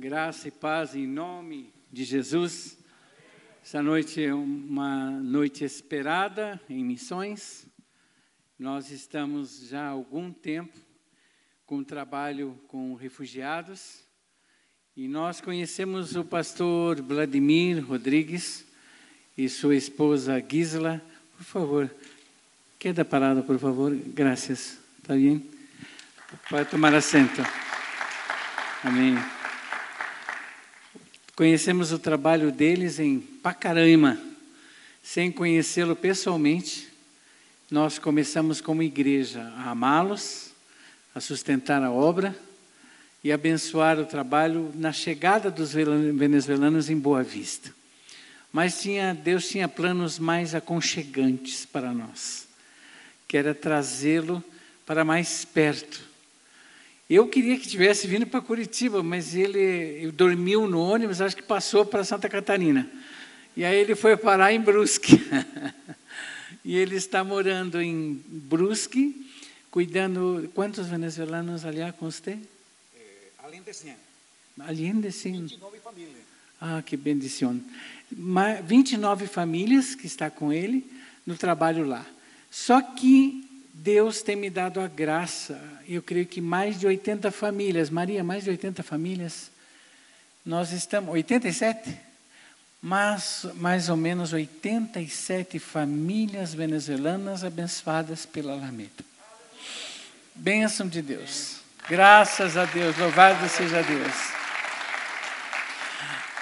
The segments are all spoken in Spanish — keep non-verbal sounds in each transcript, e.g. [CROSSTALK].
Graça e paz em nome de Jesus. Essa noite é uma noite esperada em missões. Nós estamos já há algum tempo com trabalho com refugiados e nós conhecemos o pastor Vladimir Rodrigues e sua esposa Gisela. Por favor, queda parada, por favor. Graças. Está bem? Pode tomar assento. Amém. Conhecemos o trabalho deles em Pacaraima. Sem conhecê-lo pessoalmente, nós começamos como igreja a amá-los, a sustentar a obra e abençoar o trabalho na chegada dos venezuelanos em Boa Vista. Mas tinha, Deus tinha planos mais aconchegantes para nós, que era trazê-lo para mais perto. Eu queria que tivesse vindo para Curitiba, mas ele dormiu no ônibus, acho que passou para Santa Catarina. E aí ele foi parar em Brusque. [LAUGHS] e ele está morando em Brusque, cuidando. Quantos venezuelanos ali com você? além de 100. Além de 100. 29 famílias. Ah, que bendição. 29 famílias que está com ele no trabalho lá. Só que Deus tem me dado a graça, eu creio que mais de 80 famílias, Maria, mais de 80 famílias, nós estamos, 87? Mas mais ou menos 87 famílias venezuelanas abençoadas pela Alameda. Bênção de Deus. Graças a Deus, louvado seja Deus.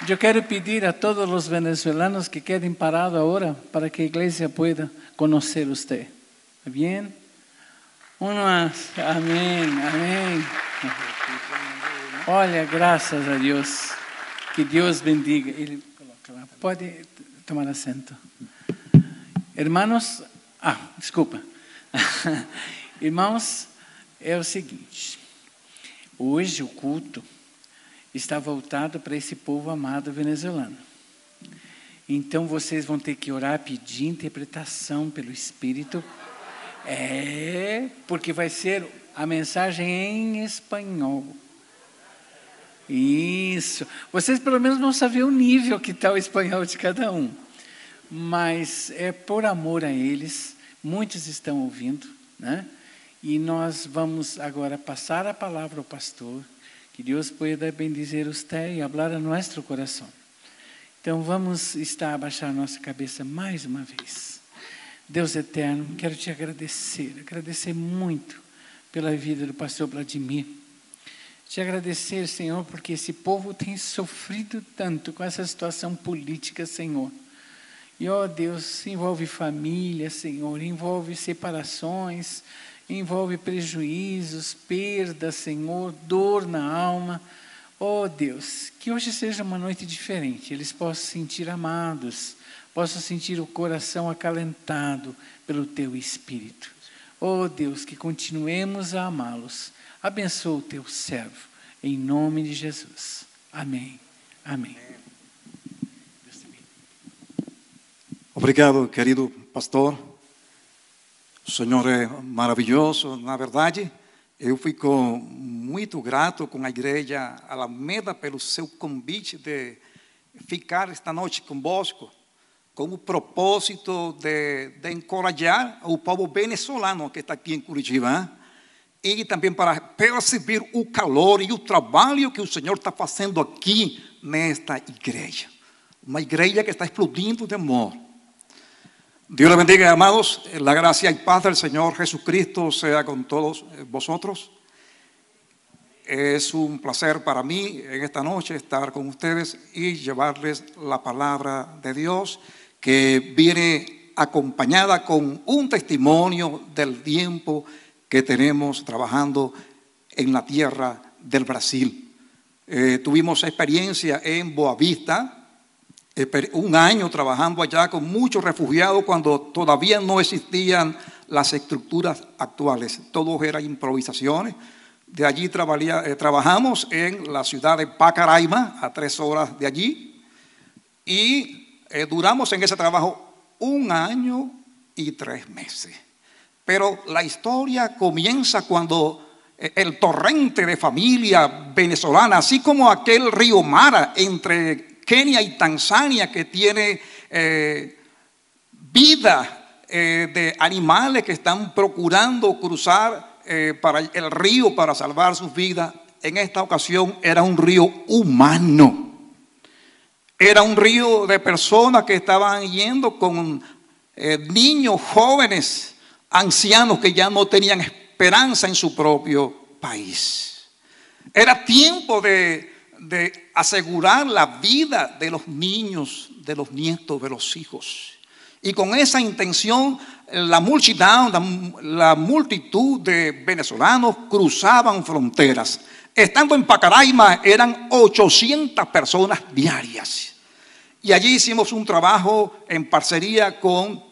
Eu quero pedir a todos os venezuelanos que quedem parados agora para que a igreja pueda conhecer você. Bien? Uno más. Amém, amém. Olha, graças a Deus. Que Deus bendiga. Ele Pode tomar assento. Hermanos, ah, desculpa. [LAUGHS] Irmãos, é o seguinte. Hoje o culto está voltado para esse povo amado venezuelano. Então vocês vão ter que orar, pedir interpretação pelo Espírito. É, porque vai ser a mensagem em espanhol. Isso. Vocês pelo menos vão saber o nível que está o espanhol de cada um. Mas é por amor a eles, muitos estão ouvindo, né? E nós vamos agora passar a palavra ao pastor, que Deus pueda bendizer você e falar a nosso coração. Então vamos estar a baixar nossa cabeça mais uma vez. Deus eterno, quero te agradecer, agradecer muito pela vida do pastor Vladimir. Te agradecer, Senhor, porque esse povo tem sofrido tanto com essa situação política, Senhor. E, ó Deus, envolve família, Senhor, envolve separações, envolve prejuízos, perdas, Senhor, dor na alma. Oh Deus, que hoje seja uma noite diferente, eles possam se sentir amados, possam sentir o coração acalentado pelo Teu Espírito. Oh Deus, que continuemos a amá-los. Abençoa o Teu servo, em nome de Jesus. Amém. Amém. Obrigado, querido pastor. O Senhor é maravilhoso, na verdade. Eu fico muito grato com a igreja Alameda pelo seu convite de ficar esta noite convosco, com o propósito de, de encorajar o povo venezuelano que está aqui em Curitiba e também para perceber o calor e o trabalho que o Senhor está fazendo aqui nesta igreja. Uma igreja que está explodindo de amor Dios le bendiga, amados. La gracia y paz del Señor Jesucristo sea con todos vosotros. Es un placer para mí en esta noche estar con ustedes y llevarles la palabra de Dios que viene acompañada con un testimonio del tiempo que tenemos trabajando en la tierra del Brasil. Eh, tuvimos experiencia en Boavista, un año trabajando allá con muchos refugiados cuando todavía no existían las estructuras actuales. Todo era improvisaciones. De allí eh, trabajamos en la ciudad de Pacaraima, a tres horas de allí, y eh, duramos en ese trabajo un año y tres meses. Pero la historia comienza cuando eh, el torrente de familia venezolana, así como aquel río Mara entre Kenia y Tanzania que tiene eh, vida de animales que están procurando cruzar para el río para salvar sus vidas. En esta ocasión era un río humano. Era un río de personas que estaban yendo con niños, jóvenes, ancianos que ya no tenían esperanza en su propio país. Era tiempo de, asegurar la vida de los niños, de los nietos, de los hijos. Y con esa intención, la multitud, la, multitud de venezolanos cruzaban fronteras. Estando en Pacaraima eran 800 personas diarias. Y allí hicimos un trabajo en parcería con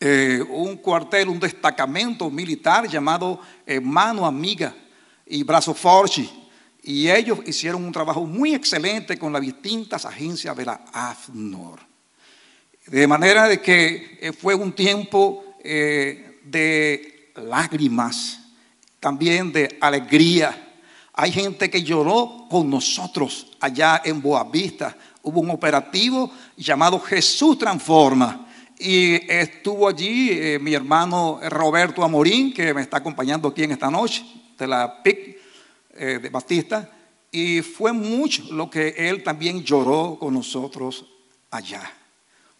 eh, un cuartel, un destacamento militar llamado eh, Mano Amiga y Brazo Forchi. Y ellos hicieron un trabajo muy excelente con las distintas agencias de la AFNOR. De manera de que eh, fue un tiempo de lágrimas, también de alegría. Hay gente que lloró con nosotros allá en Boavista. Hubo un operativo llamado Jesús Transforma y estuvo allí eh, mi hermano Roberto Amorín, que me está acompañando aquí en esta noche, de la PIC eh, de Batista. Y fue mucho lo que él también lloró con nosotros allá.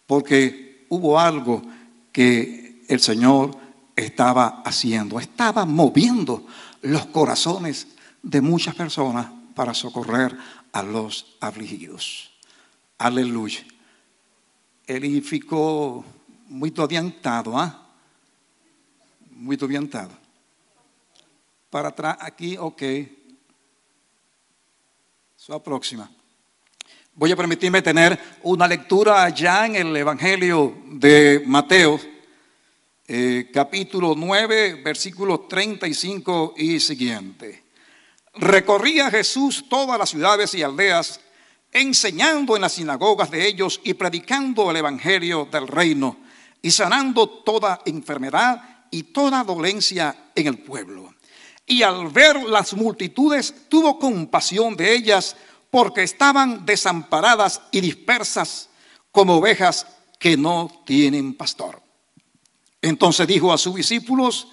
Porque hubo algo que el Señor estaba haciendo. Estaba moviendo los corazones de muchas personas para socorrer a los afligidos. Aleluya. Ele ficou muito adiantado, ah? Muito adiantado. Para trás, aqui, ok. Sua próxima. Voy a permitirme tener una lectura allá en el Evangelio de Mateo, eh, capítulo 9, versículos 35 y siguiente. Recorría Jesús todas las ciudades y aldeas enseñando en las sinagogas de ellos y predicando el Evangelio del reino y sanando toda enfermedad y toda dolencia en el pueblo. Y al ver las multitudes tuvo compasión de ellas porque estaban desamparadas y dispersas como ovejas que no tienen pastor. Entonces dijo a sus discípulos,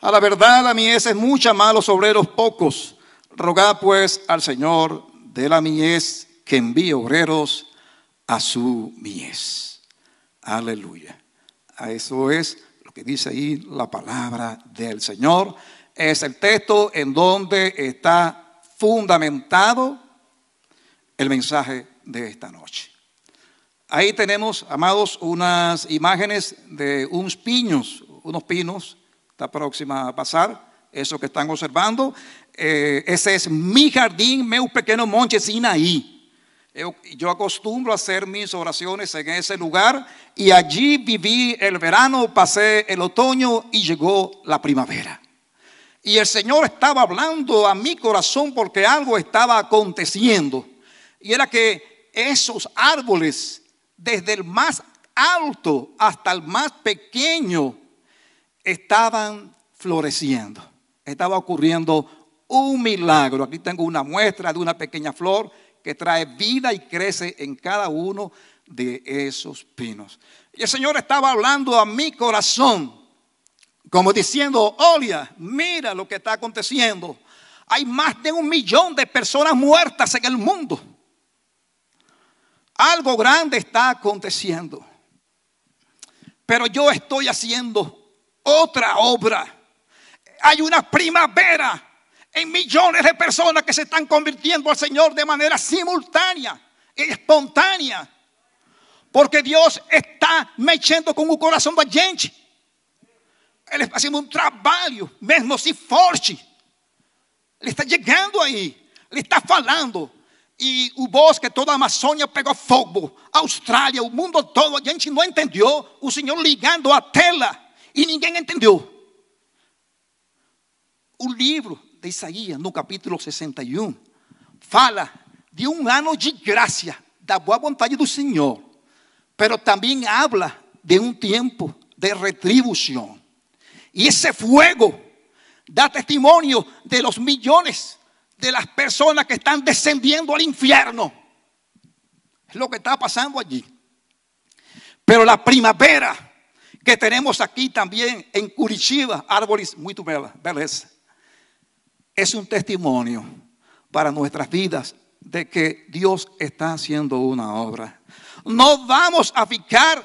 a la verdad la mies es mucha, malos obreros pocos. Rogad pues al Señor de la mies que envíe obreros a su mies. Aleluya. Eso es lo que dice ahí la palabra del Señor. Es el texto en donde está fundamentado el mensaje de esta noche. Ahí tenemos, amados, unas imágenes de unos pinos, unos pinos, está próxima a pasar, eso que están observando. Eh, ese es mi jardín, meu pequeño monte Sinaí. Yo, acostumbro a hacer mis oraciones en ese lugar y allí viví el verano, pasé el otoño y llegó la primavera. Y el Señor estaba hablando a mi corazón porque algo estaba aconteciendo. Y era que esos árboles, desde el más alto hasta el más pequeño, estaban floreciendo. Estaba ocurriendo un milagro. Aquí tengo una muestra de una pequeña flor que trae vida y crece en cada uno de esos pinos. Y el Señor estaba hablando a mi corazón, como diciendo, Olia, mira lo que está aconteciendo. Hay más de un millón de personas muertas en el mundo. Algo grande está aconteciendo. Pero yo estoy haciendo otra obra. Hay una primavera en millones de personas que se están convirtiendo al Señor de manera simultánea y espontánea. Porque Dios está mexendo con el corazón de la gente. Ele está haciendo un trabajo, mesmo si forte. Ele está llegando ahí. Ele está falando. E o bosque, toda a Amazônia pegou fogo. Austrália, o mundo todo, a gente não entendeu. O Senhor ligando a tela e ninguém entendeu. O livro de Isaías, no capítulo 61, fala de um ano de graça, da boa vontade do Senhor, pero também habla de um tempo de retribuição. E esse fogo Da testimonio de los millones de las personas que están descendiendo al infierno. Es lo que está pasando allí. Pero la primavera que tenemos aquí también en Curitiba, árboles muy beleza, es un testimonio para nuestras vidas de que Dios está haciendo una obra. No vamos a ficar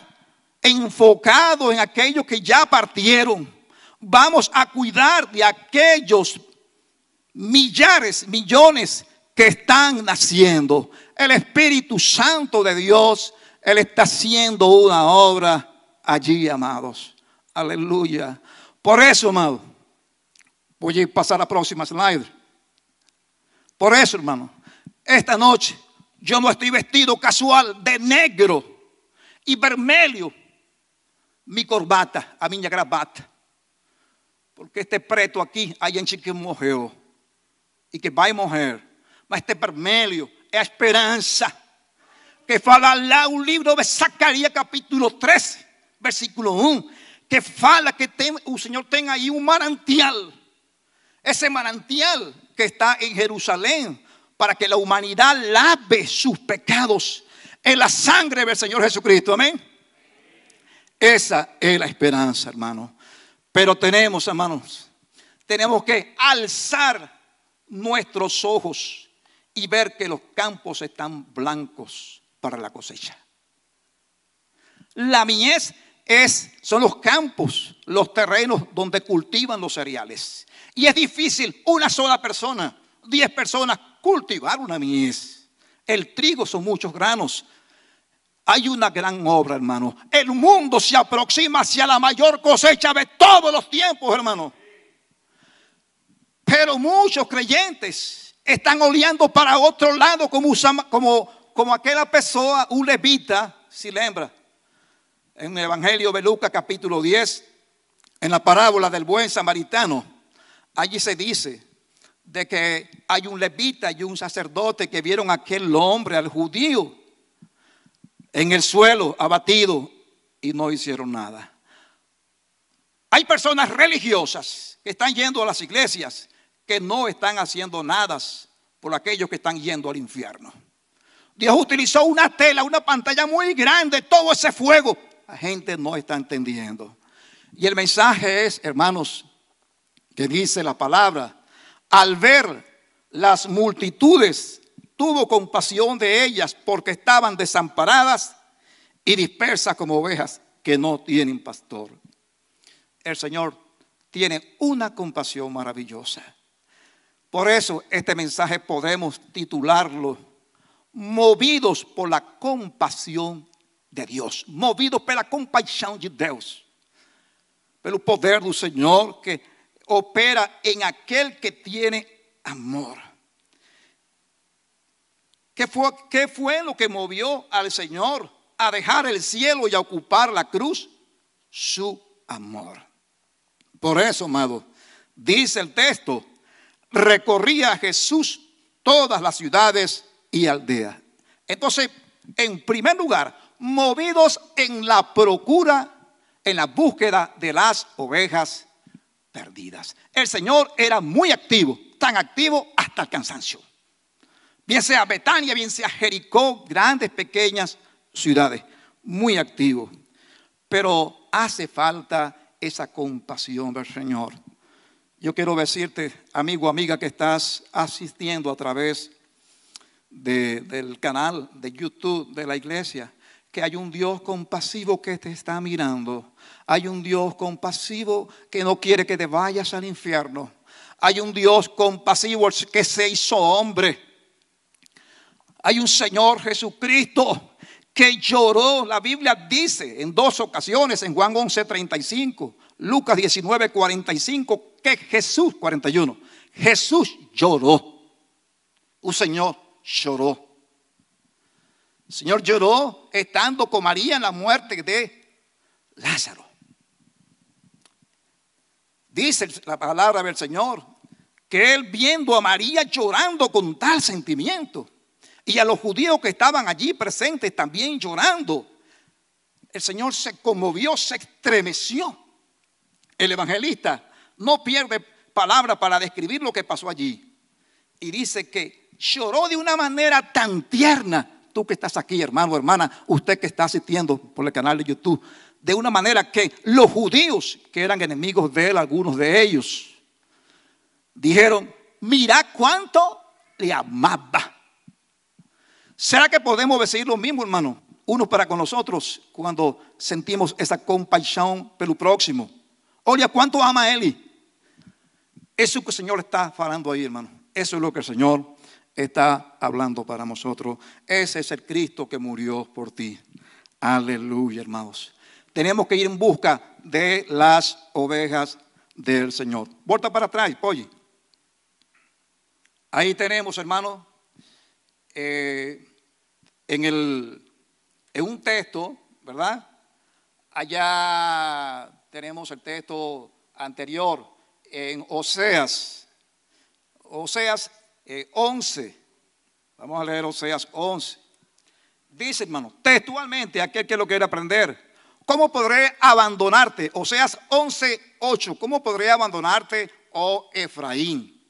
enfocados en aquellos que ya partieron. Vamos a cuidar de aquellos millares, millones que están naciendo. El Espíritu Santo de Dios, Él está haciendo una obra allí, amados. Aleluya. Por eso, amado, voy a pasar a la próxima slide. Por eso, hermano, esta noche yo no estoy vestido casual de negro y vermelho. Mi corbata, a minha gravata. Porque este preto aqui, a gente que morreu e que vai morrer. Mas este vermelho é a esperança. Que fala lá o livro de Zacarias, capítulo 13, versículo 1. Que fala que tem, o Senhor tem aí um manantial. Esse manantial que está em Jerusalém para que la humanidad lave sus pecados en la sangre del Señor Jesucristo. Amén. Esa es la esperanza, hermano. Pero tenemos, hermanos, tenemos que alzar nuestros ojos y ver que los campos están blancos para la cosecha. La mies es, son los campos, los terrenos donde cultivan los cereales. Y es difícil una sola persona, diez personas cultivar una mies. El trigo son muchos granos. Hay una gran obra, hermano. El mundo se aproxima hacia la mayor cosecha de todos los tiempos, hermano. Pero muchos creyentes están oleando para otro lado como, como, aquella persona, un levita, si lembra, en el Evangelio de Lucas capítulo 10, en la parábola del buen samaritano, allí se dice, de que hay un levita y un sacerdote que vieron a aquel hombre, al judío, en el suelo, abatido, y no hicieron nada. Hay personas religiosas que están yendo a las iglesias que no están haciendo nada por aquellos que están yendo al infierno. Dios utilizó una tela, una pantalla muy grande, todo ese fuego. La gente no está entendiendo. Y el mensaje es, hermanos, que dice la palabra, al ver las multitudes, tuvo compasión de ellas porque estaban desamparadas y dispersas como ovejas que no tienen pastor. El Señor tiene una compasión maravillosa. Por eso este mensaje podemos titularlo Movidos por la compasión de Dios. Movidos por la compasión de Dios. Pelo poder del Señor que opera en aquel que tiene amor. ¿Qué fue, ¿Qué fue lo que movió al Señor a dejar el cielo y a ocupar la cruz? Su amor. Por eso, amado, dice el texto, recorría Jesús todas las ciudades y aldeas. Entonces, en primer lugar, movidos en la procura, en la búsqueda de las ovejas perdidas. El Señor era muy activo, tan activo hasta el cansancio. Bien sea Betania, bien sea Jericó, grandes, pequeñas ciudades, muy activo. Pero hace falta esa compasión del Señor. Yo quiero decirte, amigo, amiga, que estás asistiendo a través del canal de YouTube de la iglesia, que hay un Dios compasivo que te está mirando. Hay un Dios compasivo que no quiere que te vayas al infierno. Hay un Dios compasivo que se hizo hombre. Hay un Señor Jesucristo que lloró. La Biblia dice en dos ocasiones, en Juan 11:35, Lucas 19:45, que Jesús, 41, Jesús lloró. Un Señor lloró. El Señor lloró estando con María en la muerte de Lázaro. Dice la palabra del Señor que él viendo a María llorando con tal sentimiento y a los judíos que estaban allí presentes también llorando, el Señor se conmovió, se estremeció. El evangelista no pierde palabras para describir lo que pasó allí. Y dice que lloró de una manera tan tierna. Tú que estás aquí, hermano, hermana, usted que está asistiendo por el canal de YouTube, de una manera que los judíos, que eran enemigos de él, algunos de ellos, dijeron, mira cuánto le amaba. ¿Será que podemos decir lo mismo, hermano? Uno para con nosotros cuando sentimos esa compasión el próximo. Oye, ¿cuánto ama Eli? Eso que el Señor está hablando ahí, hermano. Eso es lo que el Señor está hablando para nosotros. Ese es el Cristo que murió por ti. Aleluya, hermanos. Tenemos que ir en busca de las ovejas del Señor. Vuelta para atrás, oye. Ahí tenemos, hermano, eh, en, el, en un texto, ¿verdad? Allá tenemos el texto anterior en Oseas, Oseas 11. Eh, Vamos a leer Oseas 11. Dice, hermano, textualmente, aquel que lo quiere aprender, ¿cómo podré abandonarte? Oseas 11, 8. ¿Cómo podré abandonarte, oh Efraín?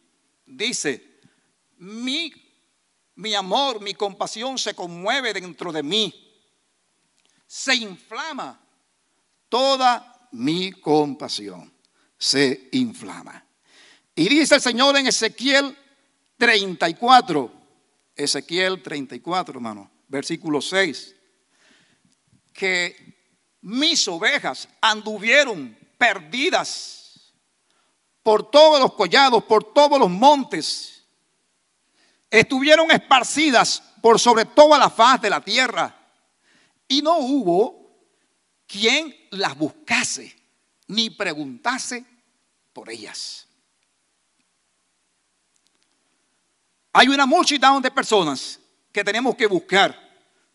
Dice, mi mi amor, mi compasión se conmueve dentro de mí. Se inflama toda mi compasión. Se inflama. Y dice el Señor en Ezequiel 34, Ezequiel 34, hermano, versículo 6, que mis ovejas anduvieron perdidas por todos los collados, por todos los montes. Estuvieron esparcidas por sobre toda la faz de la tierra. Y no hubo quien las buscase ni preguntase por ellas. Hay una multitud de personas que tenemos que buscar.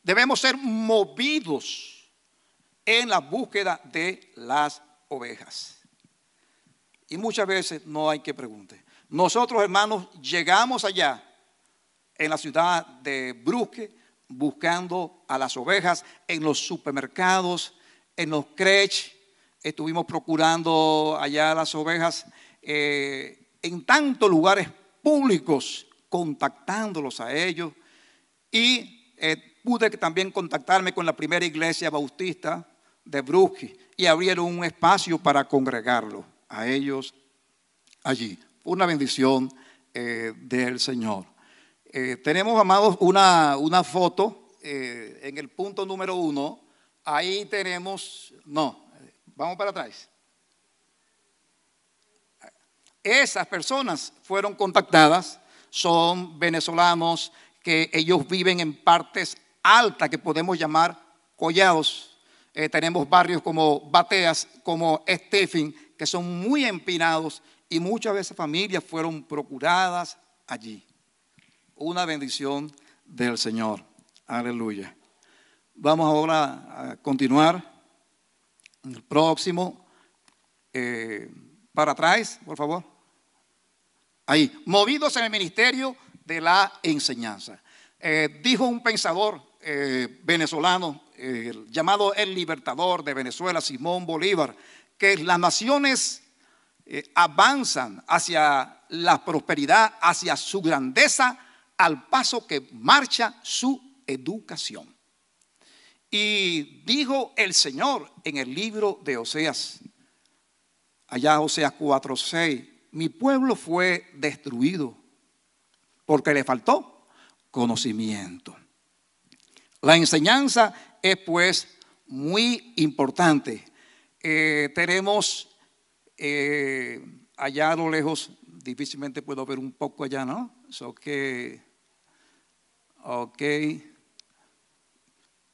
Debemos ser movidos en la búsqueda de las ovejas. Y muchas veces no hay que preguntar. Nosotros, hermanos, llegamos allá en la ciudad de Brusque buscando a las ovejas en los supermercados, en los crech. Estuvimos procurando allá las ovejas eh, en tantos lugares públicos, contactándolos a ellos. Y eh, pude también contactarme con la primera iglesia bautista de Brusque y abrieron un espacio para congregarlo a ellos allí. Una bendición eh, del Señor. Eh, tenemos, amados, una, una foto en el punto número uno. Ahí tenemos, no, vamos para atrás. Esas personas fueron contactadas, son venezolanos que ellos viven en partes altas que podemos llamar collados. Eh, tenemos barrios como Bateas, como Stephen, que son muy empinados y muchas veces familias fueron procuradas allí una bendición del Señor. Aleluya. Vamos ahora a continuar. El próximo. Eh, para atrás, por favor. Ahí. Movidos en el ministerio de la enseñanza. Eh, dijo un pensador eh, venezolano llamado el libertador de Venezuela, Simón Bolívar, que las naciones avanzan hacia la prosperidad, hacia su grandeza al paso que marcha su educación. Y dijo el Señor en el libro de Oseas, allá Oseas 4:6, mi pueblo fue destruido porque le faltó conocimiento. La enseñanza es pues muy importante. Eh, tenemos eh, allá a lo lejos, difícilmente puedo ver un poco allá, ¿no? Que Ok.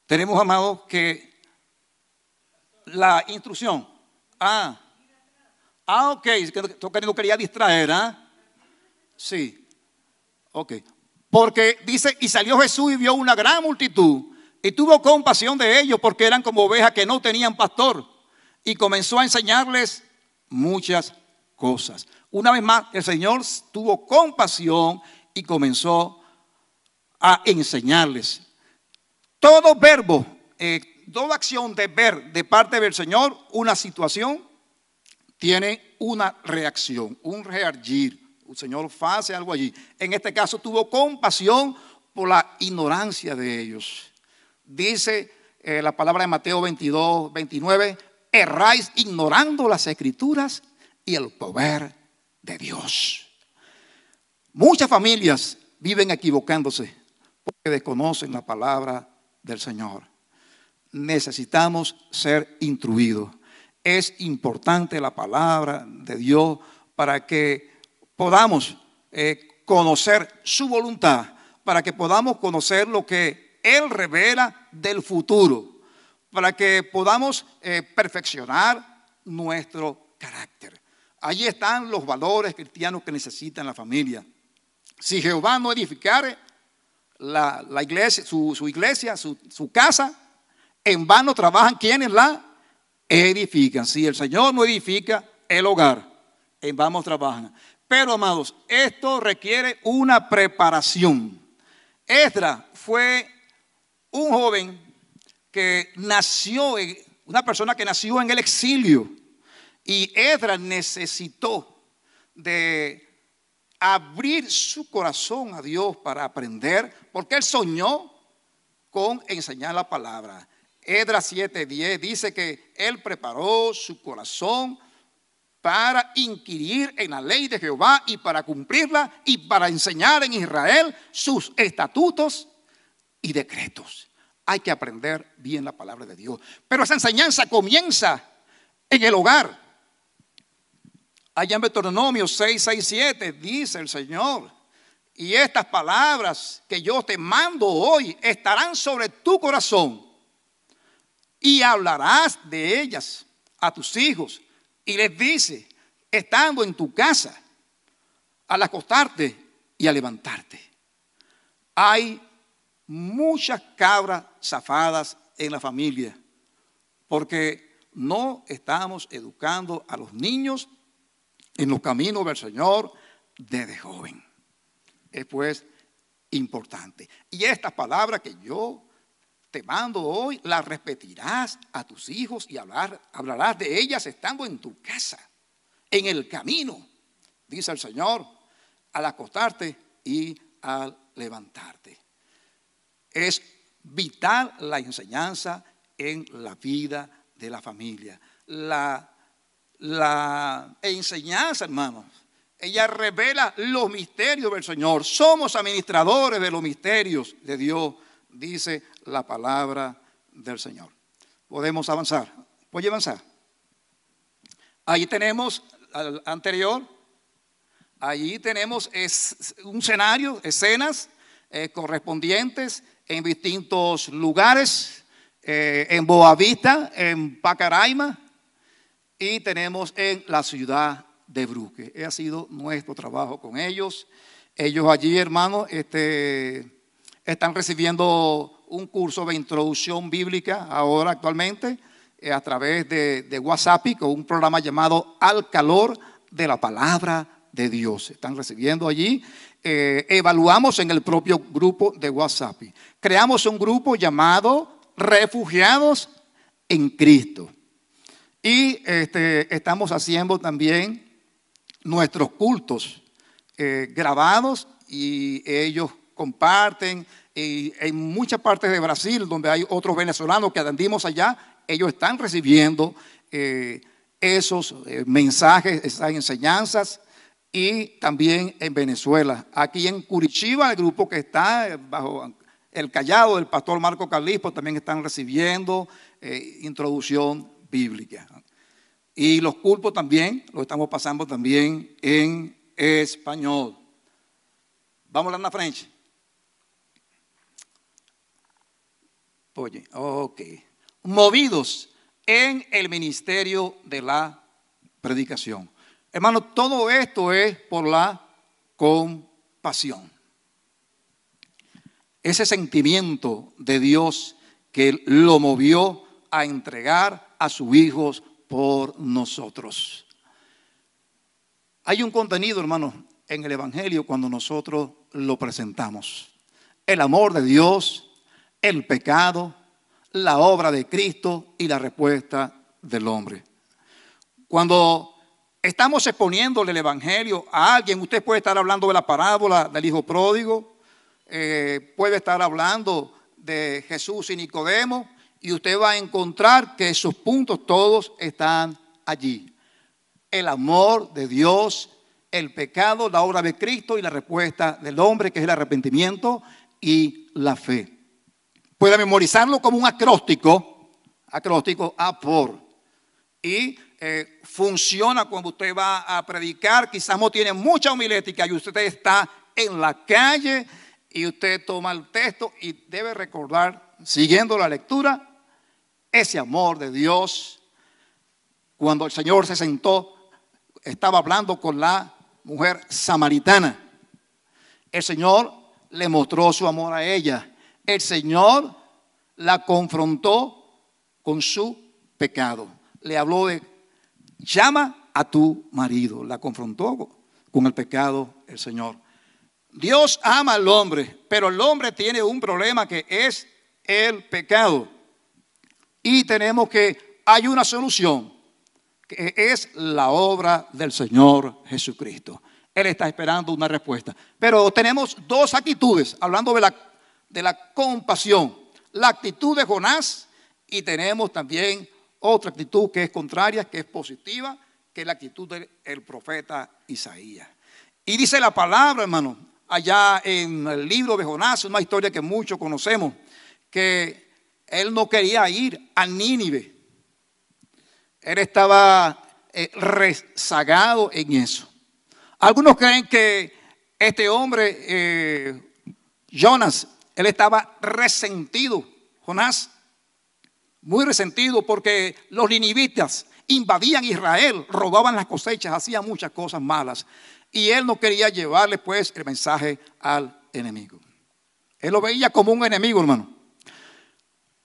Tenemos, amados, que la instrucción. Ah. Ah, ok. Que no quería distraer, ¿ah? Sí. Ok. Porque dice, y salió Jesús y vio una gran multitud y tuvo compasión de ellos porque eran como ovejas que no tenían pastor y comenzó a enseñarles muchas cosas. Una vez más, el Señor tuvo compasión y comenzó a enseñarles. Todo verbo, eh, toda acción de ver de parte del Señor una situación, tiene una reacción, un reagir. El Señor hace algo allí. En este caso tuvo compasión por la ignorancia de ellos. Dice eh, la palabra de Mateo 22, 29, erráis ignorando las escrituras y el poder de Dios. Muchas familias viven equivocándose porque desconocen la palabra del Señor. Necesitamos ser instruidos. Es importante la palabra de Dios para que podamos eh, conocer su voluntad, para que podamos conocer lo que Él revela del futuro, para que podamos eh, perfeccionar nuestro carácter. Allí están los valores cristianos que necesita la familia. Si Jehová no edificare la, iglesia, su, iglesia, su, casa, en vano trabajan quienes la edifican. Si el Señor no edifica el hogar, en vano trabajan. Pero amados, esto requiere una preparación. Esdra fue un joven que nació, una persona que nació en el exilio. Y Esdra necesitó de abrir su corazón a Dios para aprender, porque él soñó con enseñar la palabra. Edra 7:10 dice que él preparó su corazón para inquirir en la ley de Jehová y para cumplirla y para enseñar en Israel sus estatutos y decretos. Hay que aprender bien la palabra de Dios. Pero esa enseñanza comienza en el hogar. Allá en Deuteronomio 6, 6, 7 dice el Señor, y estas palabras que yo te mando hoy estarán sobre tu corazón y hablarás de ellas a tus hijos. Y les dice, estando en tu casa, al acostarte y a levantarte. Hay muchas cabras zafadas en la familia porque no estamos educando a los niños en los caminos del Señor desde joven. Es pues importante. Y estas palabras que yo te mando hoy, las repetirás a tus hijos y hablarás de ellas estando en tu casa, en el camino, dice el Señor, al acostarte y al levantarte. Es vital la enseñanza en la vida de la familia. La la enseñanza, hermanos. Ella revela los misterios del Señor. Somos administradores de los misterios de Dios, dice la palabra del Señor. Podemos avanzar. Voy a avanzar. Ahí tenemos al anterior. Allí tenemos un escenario, escenas eh, correspondientes en distintos lugares, eh, en Boavista, en Pacaraima, y tenemos en la ciudad de Bruque. Ha sido nuestro trabajo con ellos. Ellos allí, hermanos, este, están recibiendo un curso de introducción bíblica ahora actualmente eh, a través de, WhatsApp con un programa llamado Al calor de la palabra de Dios. Están recibiendo allí. Eh, evaluamos en el propio grupo de WhatsApp. Creamos un grupo llamado Refugiados en Cristo. Y este, estamos haciendo también nuestros cultos eh, grabados y ellos comparten. Y en muchas partes de Brasil, donde hay otros venezolanos que atendimos allá, ellos están recibiendo eh, esos eh, mensajes, esas enseñanzas. Y también en Venezuela. Aquí en Curitiba, el grupo que está bajo el callado del pastor Marco Calispo también están recibiendo introducción bíblica. Y los culpos también los estamos pasando también en español. Vamos a la frente. Oye, ok. Movidos en el ministerio de la predicación. Hermano, todo esto es por la compasión. Ese sentimiento de Dios que lo movió a entregar a sus hijos por nosotros. Hay un contenido, hermano, en el Evangelio cuando nosotros lo presentamos. El amor de Dios, el pecado, la obra de Cristo y la respuesta del hombre. Cuando estamos exponiéndole el Evangelio a alguien. Usted puede estar hablando de la parábola del Hijo Pródigo, eh, puede estar hablando de Jesús y Nicodemo, y usted va a encontrar que esos puntos todos están allí. El amor de Dios, el pecado, la obra de Cristo y la respuesta del hombre, que es el arrepentimiento y la fe. Puede memorizarlo como un acróstico, acróstico a por. Y eh, funciona cuando usted va a predicar, quizás no tiene mucha homilética y usted está en la calle y usted toma el texto y debe recordar, siguiendo la lectura, ese amor de Dios. Cuando el Señor se sentó, estaba hablando con la mujer samaritana. El Señor le mostró su amor a ella. El Señor la confrontó con su pecado. Le habló de, llama a tu marido. La confrontó con el pecado el Señor. Dios ama al hombre, pero el hombre tiene un problema que es el pecado. Y tenemos que, hay una solución, que es la obra del Señor Jesucristo. Él está esperando una respuesta. Pero tenemos dos actitudes, hablando de la, de la compasión. La actitud de Jonás y tenemos también otra actitud que es contraria, que es positiva, que es la actitud del profeta Isaías. Y dice la palabra, hermano, allá en el libro de Jonás, una historia que muchos conocemos, que él no quería ir a Nínive. Él estaba eh, rezagado en eso. Algunos creen que este hombre, eh, Jonas, él estaba resentido, Jonás, muy resentido porque los ninivitas invadían Israel, robaban las cosechas, hacían muchas cosas malas. Y él no quería llevarle pues el mensaje al enemigo. Él lo veía como un enemigo, hermano.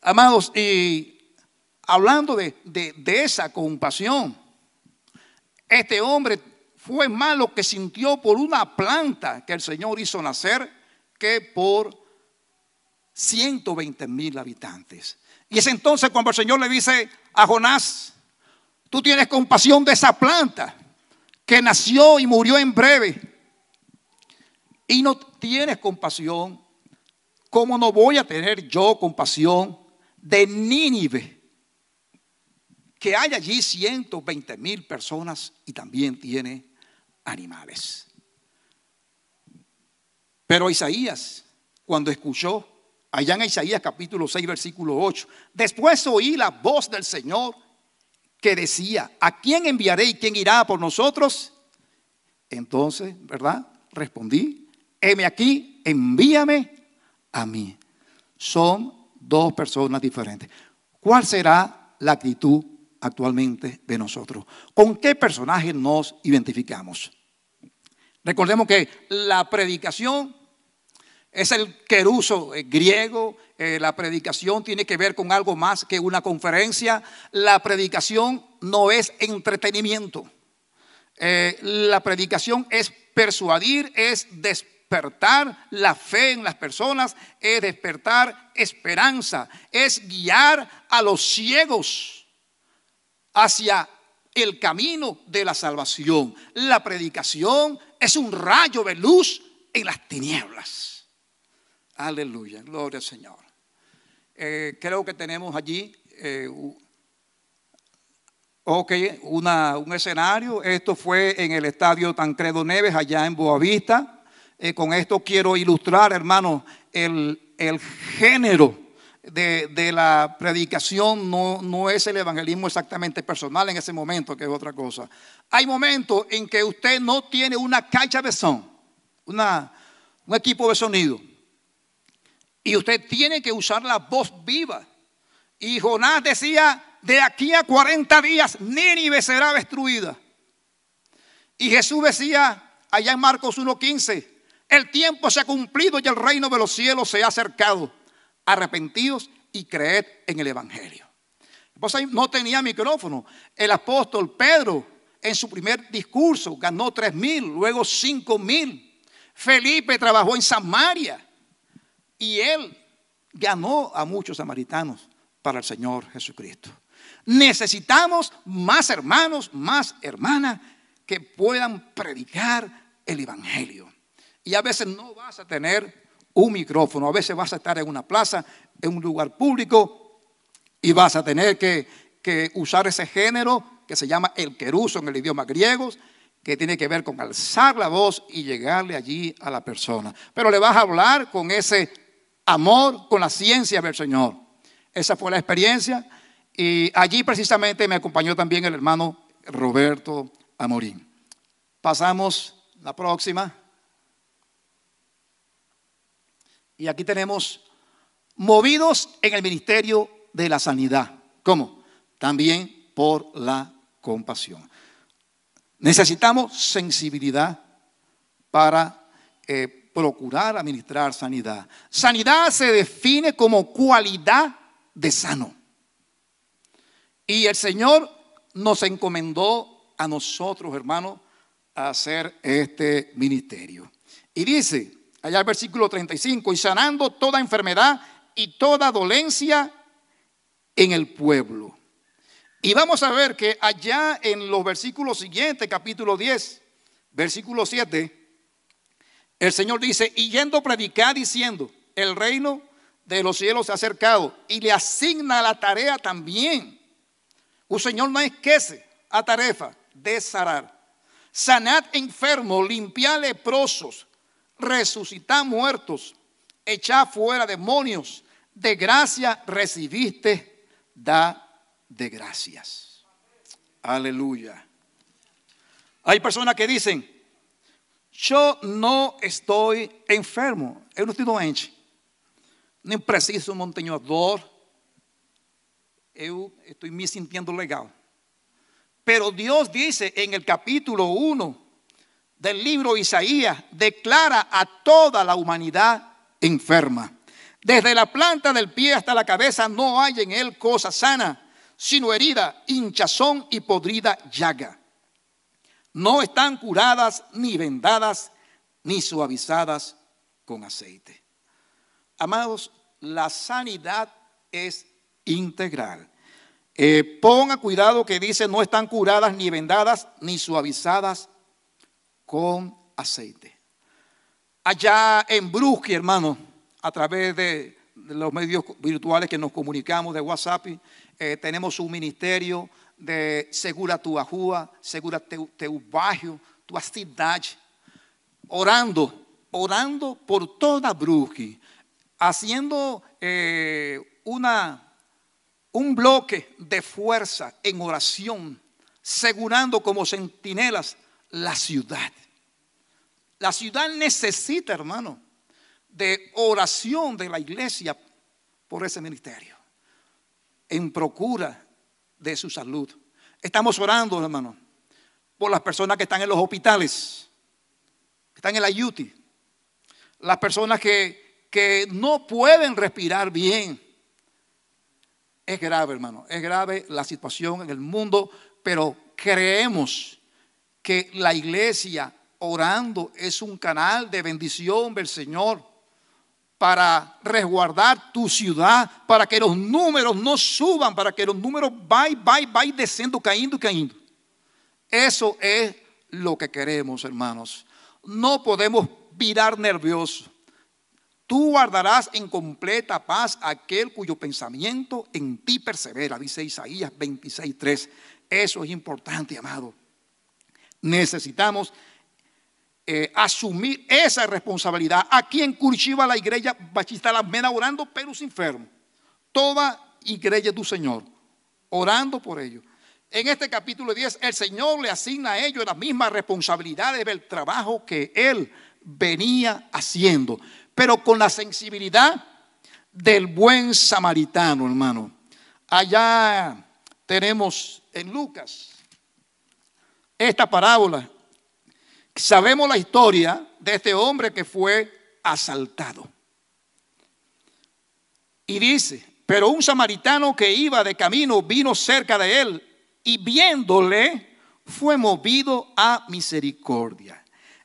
Amados, y hablando de, esa compasión, este hombre fue más lo que sintió por una planta que el Señor hizo nacer que por 120 mil habitantes. Y es entonces cuando el Señor le dice a Jonás, tú tienes compasión de esa planta que nació y murió en breve. Y no tienes compasión, ¿cómo no voy a tener yo compasión de Nínive, que hay allí 120 mil personas y también tiene animales. Pero Isaías, cuando escuchó, allá en Isaías capítulo 6, versículo 8, después oí la voz del Señor que decía, ¿a quién enviaré y quién irá por nosotros? Entonces, ¿verdad? Respondí, heme aquí, envíame a mí. Son dos personas diferentes. ¿Cuál será la actitud actualmente de nosotros? ¿Con qué personaje nos identificamos? Recordemos que la predicación es el queruso griego, eh, la predicación tiene que ver con algo más que una conferencia, la predicación no es entretenimiento, eh, la predicación es persuadir, es despertar la fe en las personas, es despertar esperanza, es guiar a los ciegos hacia el camino de la salvación. La predicación es un rayo de luz en las tinieblas. Aleluya, gloria al Señor. Eh, creo que tenemos allí eh, un escenario. Esto fue en el estadio Tancredo Neves, allá en Boavista. Eh, con esto quiero ilustrar, hermano, el, género de, la predicación no, no, es el evangelismo exactamente personal en ese momento, que es otra cosa. Hay momentos en que usted no tiene una caja de son, una, un equipo de sonido, y usted tiene que usar la voz viva. Y Jonás decía, de aquí a 40 días Nínive será destruida. Y Jesús decía, allá en Marcos 1.15, el tiempo se ha cumplido y el reino de los cielos se ha acercado. Arrepentidos y creed en el Evangelio. No tenía micrófono. El apóstol Pedro en su primer discurso ganó tres mil, luego cinco mil. Felipe trabajó en Samaria y él ganó a muchos samaritanos para el Señor Jesucristo. Necesitamos más hermanos, más hermanas que puedan predicar el Evangelio. Y a veces no vas a tener un micrófono, a veces vas a estar en una plaza, en un lugar público, y vas a tener que, que usar ese género que se llama el queruso en el idioma griego, que tiene que ver con alzar la voz y llegarle allí a la persona. Pero le vas a hablar con ese amor, con la ciencia del Señor. Esa fue la experiencia. Y allí precisamente me acompañó también el hermano Roberto Amorín. Pasamos la próxima. Y aquí tenemos movidos en el ministerio de la sanidad. ¿Cómo? También por la compasión. Necesitamos sensibilidad para eh, procurar administrar sanidad. Sanidad se define como cualidad de sano. Y el Señor nos encomendó a nosotros, hermanos, a hacer este ministerio. Y dice, allá el versículo 35, y sanando toda enfermedad y toda dolencia en el pueblo. Y vamos a ver que allá en los versículos siguientes, capítulo 10, versículo 7, el Señor dice, y yendo predicar diciendo, el reino de los cielos se ha acercado y le asigna la tarea también. Un Señor no esquece a tarefa de sanar. Sanad enfermos, limpiad leprosos, resucitad muertos, echad fuera demonios. De gracia recibiste, da de gracias. Aleluya. Hay personas que dicen, yo no estoy enfermo, eu não estou doente, nem preciso de um dor, eu estou me sintiendo legal. Pero Dios dice en el capítulo 1 del libro Isaías, declara a toda la humanidad enferma. Desde la planta del pie hasta la cabeza no hay en él cosa sana sino herida, hinchazón y podrida llaga. No están curadas, ni vendadas, ni suavizadas con aceite. Amados, la sanidad es integral. Eh, ponga cuidado que dice no están curadas, ni vendadas, ni suavizadas con aceite. Allá en Brusque, hermano, a través de, los medios virtuales que nos comunicamos de WhatsApp, eh, tenemos un ministerio de segura tu rua, segura teu, teu bairro, tua orando, orando por toda Brooklyn, haciendo eh, una, un bloque de fuerza en oración, segurando como centinelas la ciudad. La ciudad necesita, hermano, de oración de la iglesia por ese ministerio. En procura de su salud. Estamos orando, hermano, por las personas que están en los hospitales, que están en la UTI, las personas que, que no pueden respirar bien. Es grave, hermano, es grave la situación en el mundo, pero creemos que la iglesia orando es un canal de bendición del Señor para resguardar tu ciudad, para que los números no suban, para que los números vayan, vayan, vayan descendiendo, cayendo, cayendo. Eso es lo que queremos, hermanos. No podemos virar nerviosos. Tú guardarás en completa paz aquel cuyo pensamiento en ti persevera, dice Isaías 26:3. Eso es importante, amado. Necesitamos eh, asumir esa responsabilidad. Aquí en Curitiba la iglesia Batista la Mena orando pelos enfermos. Toda iglesia tu Señor, orando por ellos. En este capítulo 10, el Señor le asigna a ellos las mismas responsabilidades del trabajo que Él venía haciendo, pero con la sensibilidad del buen samaritano, hermano. Allá tenemos en Lucas esta parábola Sabemos la historia de este hombre que fue asaltado. Y dice, pero un samaritano que iba de camino vino cerca de él y viéndole fue movido a misericordia.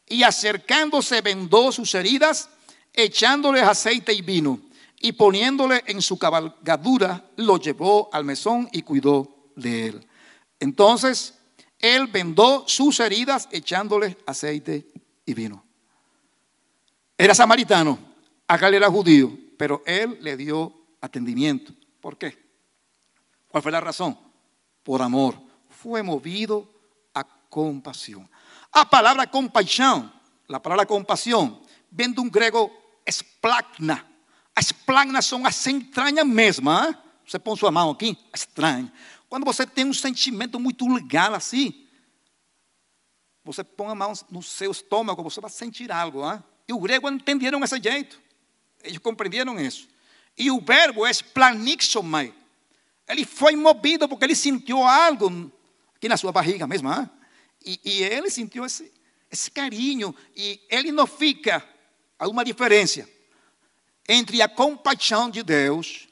Y acercándose vendó sus heridas, echándoles aceite y vino, y poniéndole en su cabalgadura, lo llevó al mesón y cuidó de él. Entonces él vendó sus heridas echándole aceite y vino. Era samaritano, acá él era judío, pero él le dio atendimiento. ¿Por qué? ¿Cuál fue la razón? Por amor. Fue movido a compasión. A palabra compasión, la palabra compasión, viene un griego esplagna. Esplagna son las entrañas mismas. Você põe sua mão aqui, estranho. Quando você tem um sentimento muito legal assim, você põe a mão no seu estômago, você vai sentir algo. Hein? E o grego entenderam esse jeito. Eles compreenderam isso. E o verbo é planixomai. Ele foi movido porque ele sentiu algo aqui na sua barriga mesmo. Hein? E, e ele sentiu esse, esse carinho. E ele não fica. Há uma diferença entre a compaixão de Deus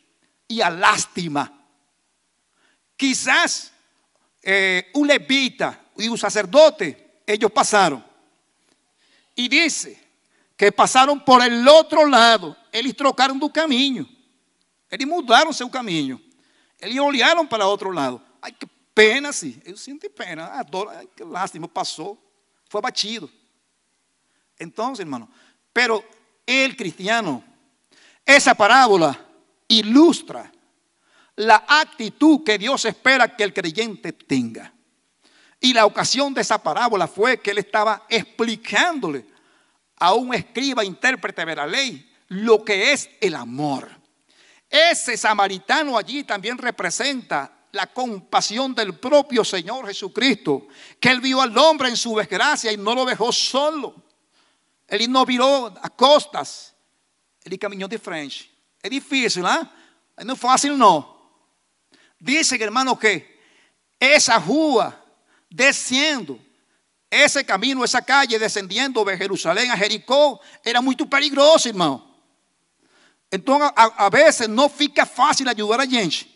e a lástima. Quizás eh, o levita e o sacerdote, eles passaram. E diz que passaram por el outro lado. Eles trocaram do caminho. Eles mudaram seu caminho. Eles olharam para o outro lado. Ai, que pena, sim. Eu sinto pena. Adoro. Ai, que lástima. Passou. Foi abatido. Então, irmão, pero el cristiano, essa parábola ilustra la actitud que Dios espera que el creyente tenga. Y la ocasión de esa parábola fue que él estaba explicándole a un escriba intérprete de la ley lo que es el amor. Ese samaritano allí también representa la compasión del propio Señor Jesucristo, que él vio al hombre en su desgracia y no lo dejó solo. Él no viró a costas, él caminó de frente. Es difícil, ¿ah? No es fácil, no. Dice, hermano, que esa rua desciendo, ese camino, esa calle descendiendo de Jerusalén a Jericó, era muy peligroso, hermano. Entonces, a, a veces no fica fácil ayudar a gente.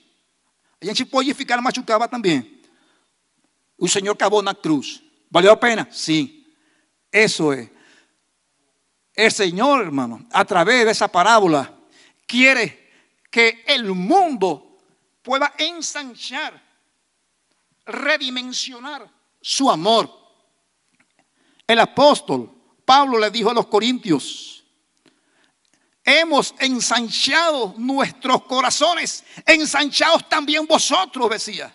A gente pode ficar machucada também. O Senhor acabou na cruz. ¿Valeu a pena? Sim. Eso é. El Señor, hermano, a través de esa parábola, quiere que el mundo pueda ensanchar, redimensionar su amor. El apóstol Pablo le dijo a los corintios, hemos ensanchado nuestros corazones, ensanchados también vosotros, decía.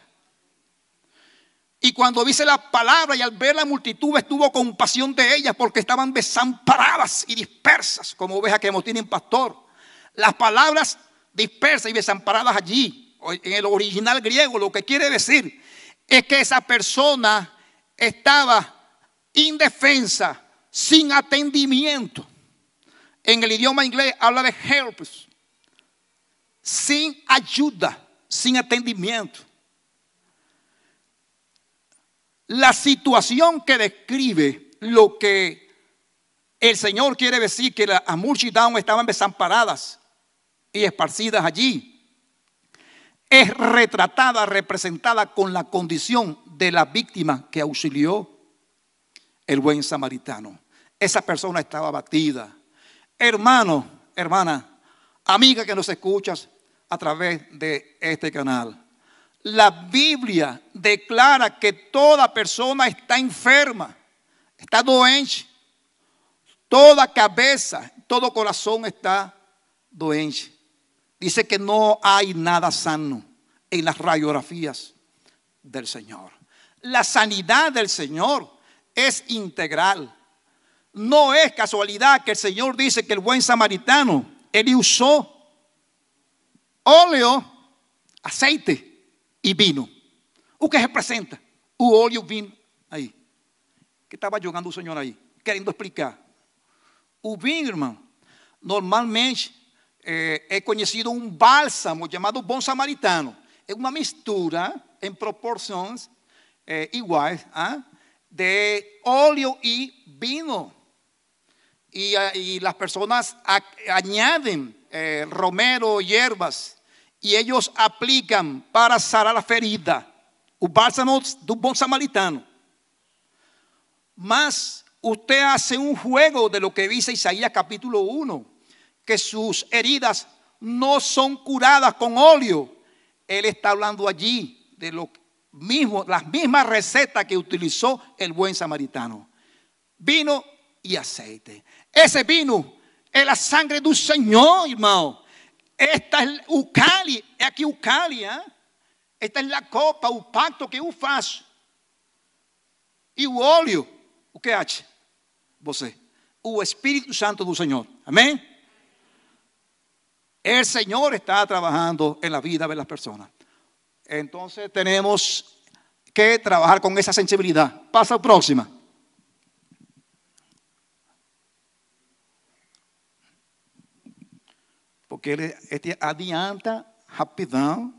Y cuando dice la palabra y al ver la multitud estuvo compasión de ellas porque estaban desamparadas y dispersas como ovejas que no tienen pastor. Las palabras dispersas y desamparadas allí, en el original griego, lo que quiere decir es que esa persona estaba indefensa, sin atendimiento. En el idioma inglés habla de help, sin ayuda, sin atendimiento. La situación que describe lo que el Señor quiere decir que las multitudes estaban desamparadas y esparcidas allí es retratada, representada con la condición de la víctima que auxilió el buen samaritano. Esa persona estaba abatida. Hermano, hermana, amiga que nos escuchas a través de este canal. La Biblia declara que toda persona está enferma, está doente. Toda cabeza, todo corazón está doente. Dice que no hay nada sano en las radiografías del Señor. La sanidad del Señor es integral. No es casualidad que el Señor dice que el buen samaritano, él usó óleo, aceite e vino. O que representa? O óleo o vinho aí. Que estava jogando o Senhor aí, querendo explicar. O vinho, irmão, normalmente é, é conhecido um bálsamo chamado bom samaritano. É uma mistura em proporções iguais ah, de óleo e vinho. E, e as pessoas añaden eh, romero, hierbas, y ellos aplican para sanar la ferida o bálsamo do bom samaritano. Mas usted hace un juego de lo que dice Isaías capítulo 1, que sus heridas no son curadas con óleo. Él está hablando allí de lo mismo, las mismas recetas que utilizó el buen samaritano. Vino y aceite. Ese vino es la sangre del Señor, hermano. Esta es Ucali, é aqui Ucali, hein? Esta é a copa, o pacto que eu faço. E o óleo, o que acha? O Santo do Senhor. Amém? El Señor está trabajando en la vida de las personas. Entonces tenemos que trabajar con esa sensibilidad. Pasa próxima. Porque ele adianta rapidão.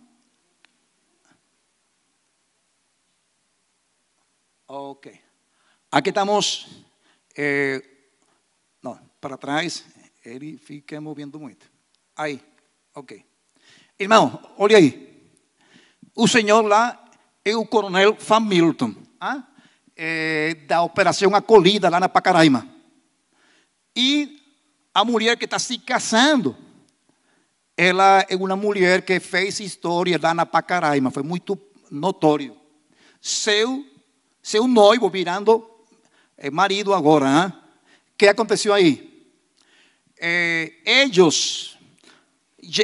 Ok. Aqui estamos. Eh, não, para trás, ele fica movendo muito. Aí, ok. Irmão, olha aí. O senhor lá é o coronel Van Milton, ah? é, da Operação Acolhida lá na Pacaraima. E a mulher que está se casando ela é uma mulher que fez história lá na Pacaraima, foi muito notório. Seu, seu noivo virando é, marido agora. O que aconteceu aí? É, eles,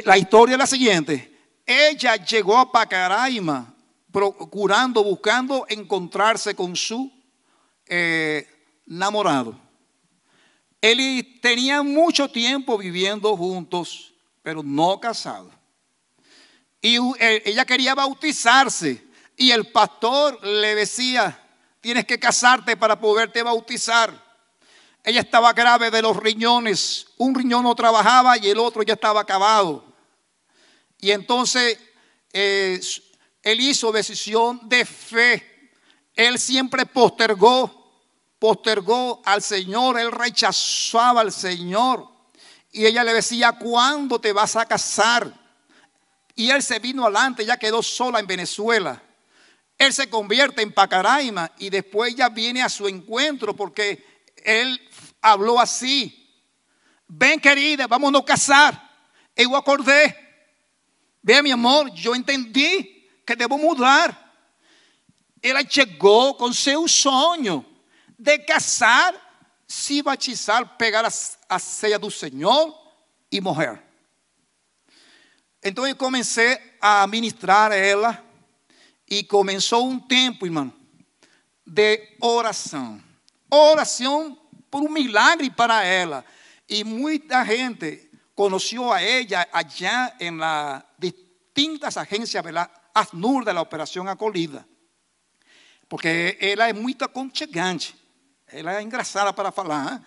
a história é a seguinte: ela chegou a Pacaraima procurando, buscando encontrar-se com seu é, namorado. Ele tinha muito tempo vivendo juntos pero no casado. Y eh, ella quería bautizarse y el pastor le decía, tienes que casarte para poderte bautizar. Ella estaba grave de los riñones, un riñón no trabajaba y el otro ya estaba acabado. Y entonces eh, él hizo decisión de fe. Él siempre postergó, postergó al Señor, él rechazaba al Señor. Y ella le decía, ¿cuándo te vas a casar? Y él se vino adelante, ya quedó sola en Venezuela. Él se convierte en Pacaraima y después ya viene a su encuentro porque él habló así. Ven querida, vámonos a casar. Yo acordé. Ve mi amor, yo entendí que debo mudar. Ela llegó con su sueño de casar se batizar, pegar a, a ceia do Senhor e morrer. Então eu comecei a ministrar a ela e começou um tempo, irmão, de oração. Oração por um milagre para ela. E muita gente conheceu a ela allá em las distintas agências de la de la Operação Acolhida. Porque ela é muito aconchegante. Ela é engraçada para falar, hein?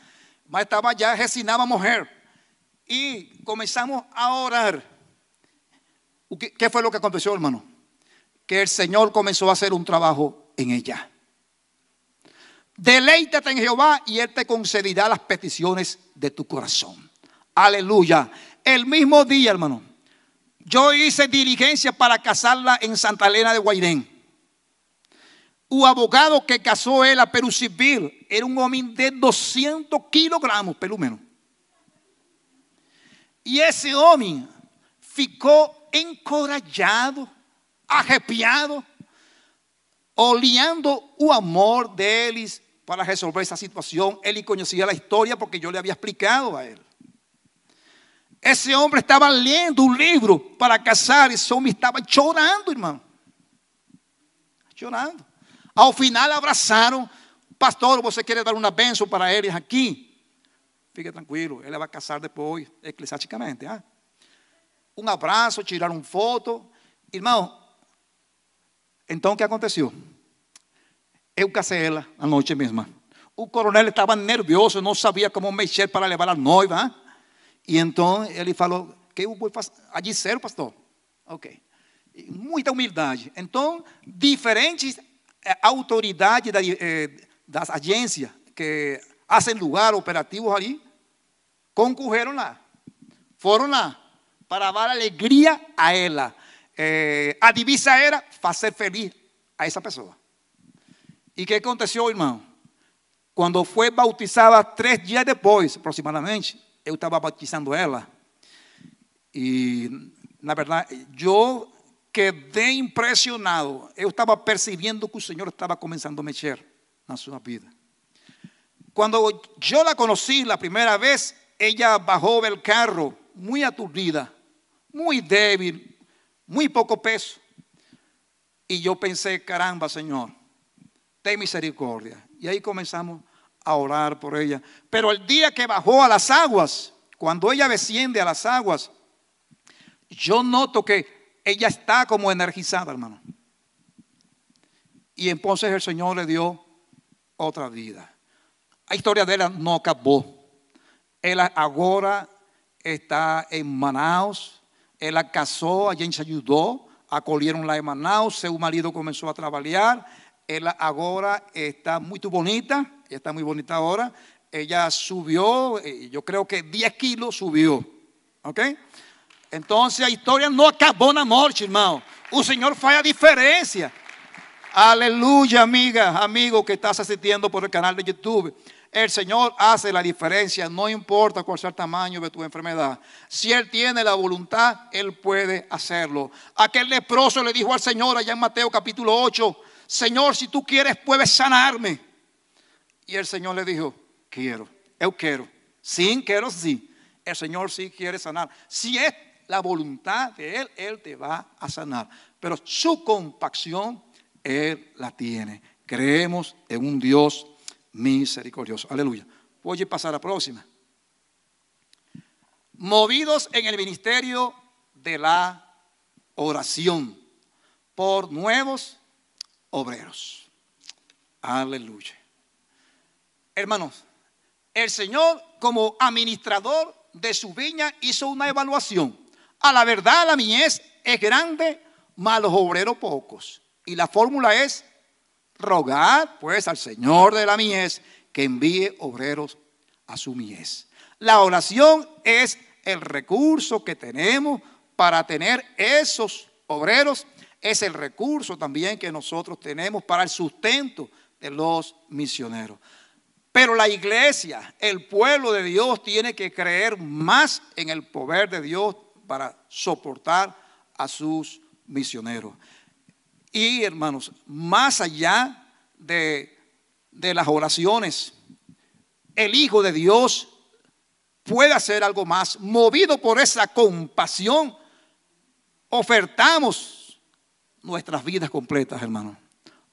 mas estava já, resinava a morrer. E começamos a orar. O que, que foi o que aconteceu, irmão? Que o Senhor começou a fazer um trabalho em ela. Deleítate en Jehová y Él te concederá las peticiones de tu corazón. Aleluya. El mismo día, hermano, yo hice diligencia para casarla en Santa Elena de Guairén. O abogado que casou ela pelo civil era um homem de 200 quilogramas, pelo menos. E esse homem ficou encorajado, arrepiado, olhando o amor deles para resolver essa situação. Ele conhecia a história porque eu lhe havia explicado a ele. Esse homem estava lendo um livro para casar, esse homem estava chorando, irmão. Chorando. Ao final abraçaram. Pastor, você quer dar uma bênção para eles aqui? Fique tranquilo, ele vai casar depois, eclesiasticamente. Ah? Um abraço, tiraram foto. Irmão, então o que aconteceu? Eu casei ela a noite mesma. O coronel estava nervioso, não sabia como mexer para levar a noiva. E então ele falou: que eu vou fazer? Allí ser, pastor. Ok. Muita humildade. Então, diferentes eh, autoridade da, eh, das agências que fazem lugar operativos ali, concorreram lá. Foram lá para dar alegria a ela. Eh, a divisa era fazer feliz a essa pessoa. E o que aconteceu, irmão? Quando foi bautizada, três dias depois, aproximadamente, eu estava bautizando ela. E, na verdade, eu quedé impressionado. Eu estava percebendo que o Senhor estava começando a mexer na sua vida. Quando eu la conocí la primeira vez, ella bajó del carro muy aturdida, muy débil, muy poco peso. Y yo pensé, caramba, Señor, ten misericordia. Y ahí comenzamos a orar por ella. Pero el día que bajó a las aguas, cuando ella desciende a las aguas, yo noto que ella está como energizada, hermano. Y entonces el Señor le dio otra vida. La historia de ella no acabó. Ella ahora está en Manaus. Ella casó, a gente se ayudó, acolhieron lá em Manaus. Seu marido começou a trabalhar. Ela agora está muito bonita. Está muy bonita ahora. Ella subió, eh, yo creo que 10 kilos subió. ¿Ok? Entonces la historia no acabó na morte, irmão. O Senhor faz a diferença. Aleluya, amiga, amigo que estás asistiendo por el canal de YouTube. El Señor hace la diferencia, no importa cuál sea el tamaño de tu enfermedad. Si Él tiene la voluntad, Él puede hacerlo. Aquel leproso le dijo al Señor allá en Mateo capítulo 8, Señor, si tú quieres, puedes sanarme. Y el Señor le dijo, quiero, yo quiero. Sin quiero, sí. El Señor sí quiere sanar. Si es la voluntad de Él, Él te va a sanar. Pero su compasión, Él la tiene. Creemos en un Dios misericordioso. Aleluya. Voy a pasar a la próxima. Movidos en el ministerio de la oración por nuevos obreros. Aleluya. Hermanos, el Señor como administrador de su viña hizo una evaluación. A la verdad la mies es grande, mas los obreros pocos. Y la fórmula es Rogad pues al Señor de la mies que envíe obreros a su mies. La oración es el recurso que tenemos para tener esos obreros. Es el recurso también que nosotros tenemos para el sustento de los misioneros. Pero la iglesia, el pueblo de Dios, tiene que creer más en el poder de Dios para soportar a sus misioneros. Y hermanos, más allá de, las oraciones, el Hijo de Dios puede hacer algo más. Movido por esa compasión, ofertamos nuestras vidas completas, hermanos.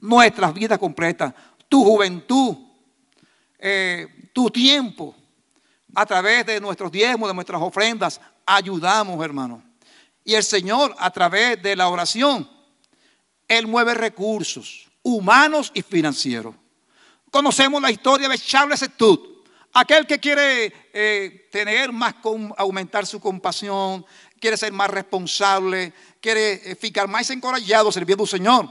Nuestras vidas completas, tu juventud, eh, tu tiempo, a través de nuestros diezmos, de nuestras ofrendas, ayudamos, hermanos. Y el Señor, a través de la oración, él mueve recursos humanos y financieros. Conocemos la historia de Charles Stud, aquel que quiere eh, tener más, aumentar su compasión, quiere ser más responsable, quiere eh, ficar más encorajado sirviendo al Señor.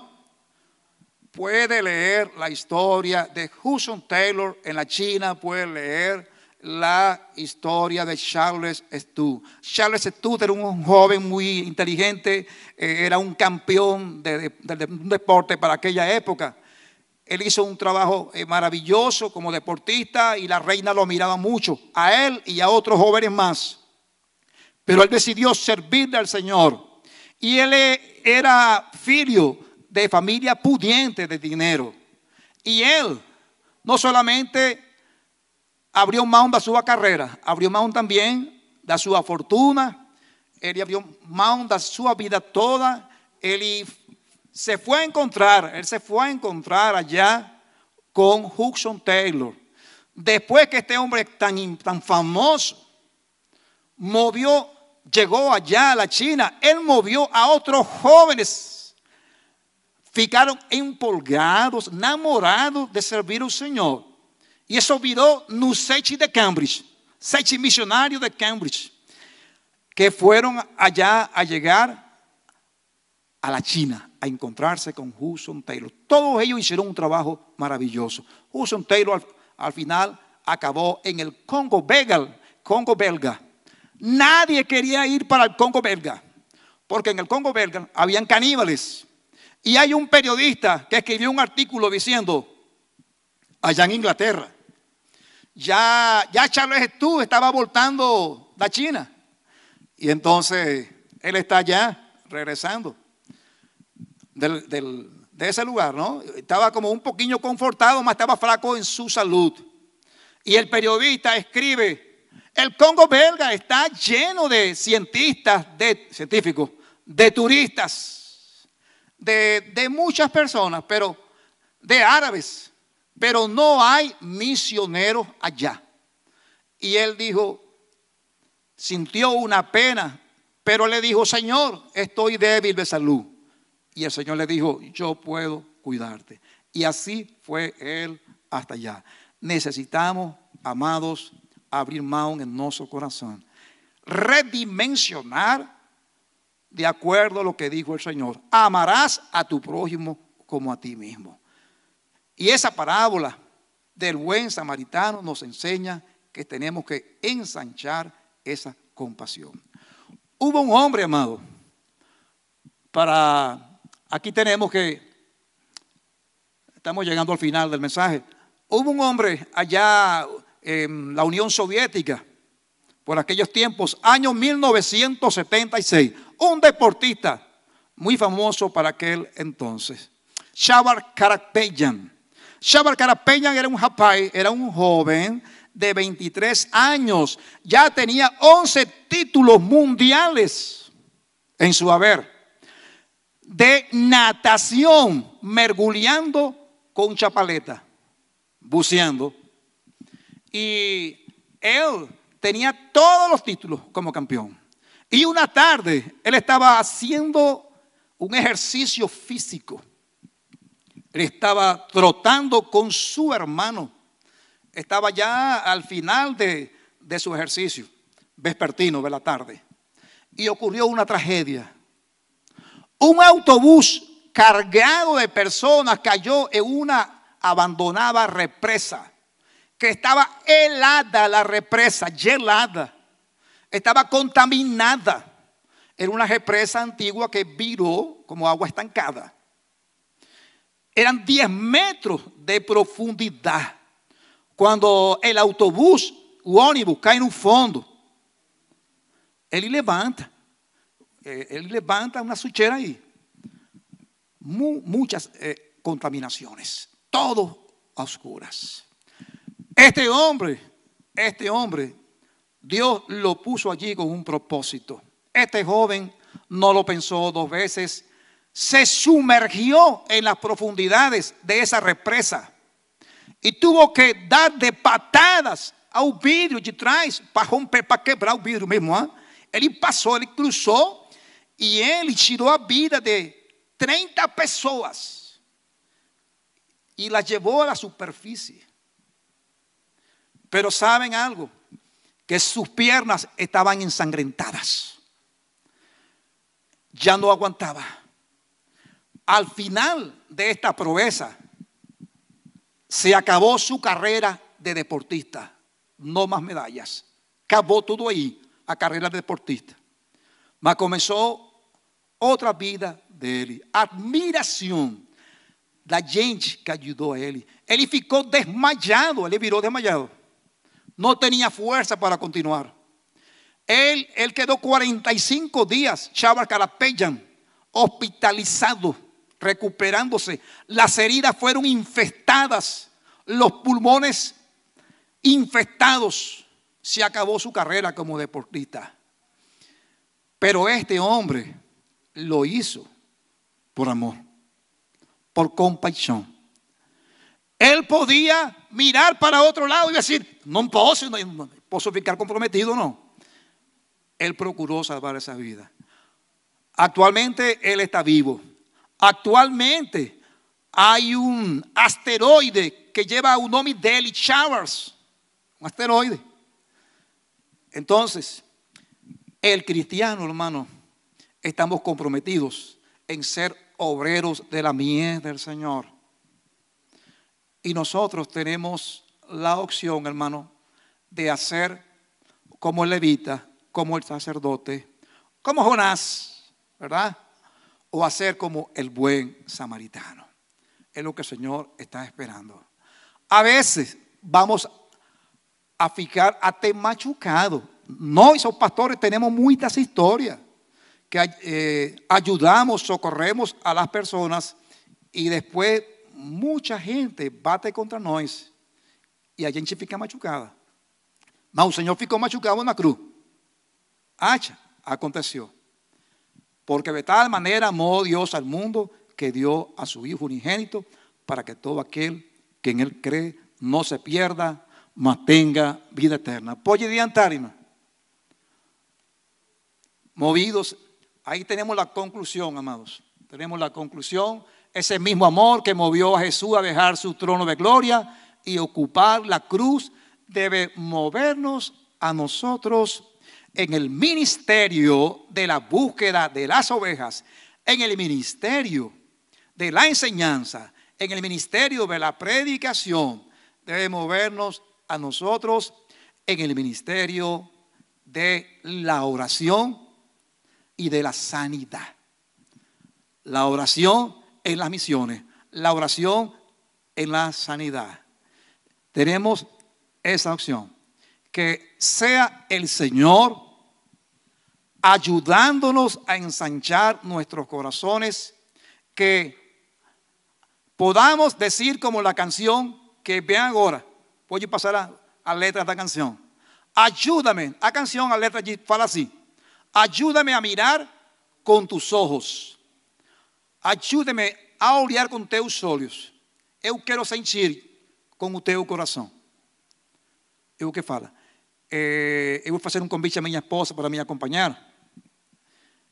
Puede leer la historia de Hudson Taylor en la China, puede leer la historia de Charles Stu. Charles Stu era un joven muy inteligente, eh, era un campeón de, un deporte para aquella época. Él hizo un trabajo eh, maravilloso como deportista y la reina lo miraba mucho, a él y a otros jóvenes más. Pero él decidió servirle al Señor. Y él eh, era filio de familia pudiente de dinero. Y él no solamente abrió mão da sua carreira, abriu mão também da sua fortuna, ele abriu mão da sua vida toda, ele se foi a encontrar, ele se foi a encontrar allá com Hudson Taylor. Depois que este tan, tan famoso movió, llegó allá a la China, él movió a otros jóvenes. Ficaram empolgados, namorados de servir ao Senhor. E isso virou no sete de Cambridge, sete missionários de Cambridge, que foram allá a chegar a la China a encontrarse con Hudson Taylor. Todos ellos hicieron un trabajo maravilloso. Hudson Taylor al, al final acabó en el Congo belga, Congo belga. Nadie quería ir para el Congo belga, porque en el Congo belga habían caníbales. Y hay un periodista que escribió un artículo diciendo, allá en Inglaterra, ya, ya Charles tú estaba voltando la China. Y entonces él está ya regresando. de ese lugar, ¿no? Estaba como un poquillo confortado, más estaba flaco en su salud. Y el periodista escribe, el Congo belga está lleno de cientistas, de científicos, de turistas, de, de muchas personas, pero de árabes, pero no hay misioneros allá. Y él dijo, sintió una pena, pero le dijo, Señor, estoy débil de salud. Y el Señor le dijo, yo puedo cuidarte. Y así fue él hasta allá. Necesitamos, amados, abrir mano en nuestro corazón. Redimensionar de acuerdo a lo que dijo el Señor. Amarás a tu prójimo como a ti mismo. Y esa parábola del buen samaritano nos enseña que tenemos que ensanchar esa compasión. Hubo un hombre, amado, para, aquí tenemos que, estamos llegando al final del mensaje, hubo un hombre allá en la Unión Soviética, por aquellos tiempos, año 1976, un deportista muy famoso para aquel entonces, Shabar Karakpeyan. Shabar Karakpeyan era un japay, era un joven de 23 años. Ya tenía 11 títulos mundiales en su haber. De natación, mergulleando con chapaleta, buceando. Y él tenía todos los títulos como campeón. Y una tarde él estaba haciendo un ejercicio físico. Él estaba trotando con su hermano estaba ya al final de, su ejercicio vespertino de la tarde y ocurrió una tragedia. Un autobús cargado de personas cayó en una abandonada represa que estaba helada la represa, helada, estaba contaminada. Era una represa antigua que viró como agua estancada. Eran 10 metros de profundidad. Quando el autobús, o ônibus cai no fundo, ele levanta, ele levanta uma sujeira aí. Muitas eh, contaminações, todo oscuras. Este homem, este homem, Deus lo puso allí com um propósito. Este joven no lo pensó dos veces, se sumergió en las profundidades de esa represa e tuvo que dar de patadas ao vidro de trás para romper, para quebrar o vidro mesmo. Hein? Ele passou, ele cruzou e ele tirou a vida de 30 pessoas e las levou à superfície. Pero sabem algo? Que sus piernas estaban ensangrentadas. Ya no aguantaba. Al final de esta proeza, se acabó su carrera de deportista. No más medallas. Acabó todo ahí, a carrera de deportista. Mas comenzó otra vida de él. Admiración da gente que ayudó a él. Él ficou desmayado, él viró desmayado. No tenía fuerza para continuar. Él, él quedó 45 días, Chaval Carapeyan, hospitalizado recuperándose. Las heridas fueron infestadas, los pulmones infestados. Se acabó su carrera como deportista. Pero este hombre lo hizo por amor, por compasión. Él podía mirar para otro lado y decir, no puedo, no puedo ficar comprometido, no. Él procuró salvar esa vida. Actualmente él está vivo. Actualmente hay un asteroide que lleva un nombre de Showers, un asteroide. Entonces, el cristiano, hermano, estamos comprometidos en ser obreros de la mies del Señor. Y nosotros tenemos la opción, hermano, de hacer como el levita, como el sacerdote, como Jonás, ¿verdad? o hacer como el buen samaritano. Es lo que el Señor está esperando. A veces vamos a ficar até machucado. Nós, os pastores, tenemos muitas historias que eh, ayudamos, socorremos a las personas y después mucha gente bate contra nós e a gente fica machucada. Mas o Senhor ficou machucado na cruz. Acha, aconteceu. Porque de tal manera amó Dios al mundo que dio a su Hijo unigénito para que todo aquel que en Él cree no se pierda, mas tenga vida eterna. Pode adiantar. Movidos, ahí tenemos la conclusión, amados. Tenemos la conclusión. Ese mismo amor que movió a Jesús a dejar su trono de gloria y ocupar la cruz debe movernos a nosotros en el ministerio de la búsqueda de las ovejas, en el ministerio de la enseñanza, en el ministerio de la predicación, debe movernos a nosotros en el ministerio de la oración y de la sanidad. La oración en las misiones, la oración en la sanidad. Tenemos esa opción. Que sea el Señor ayudándonos a ensanchar nuestros corazones, que podamos decir como la canción que vean ahora. Voy a pasar a, a letra esta canción. Ayúdame, a canción, a letra fala así. Ayúdame a mirar con tus ojos. Ayúdame a olhar com teus olhos. Eu quero sentir com o teu coração. Eu que fala. É, eu vou fazer um convite à minha esposa para me acompanhar.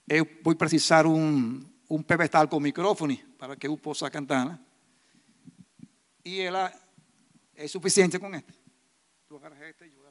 Eu vou precisar um, um pedestal com microfone para que eu possa cantar. Né? E ela é suficiente com este. Tu agarras este e eu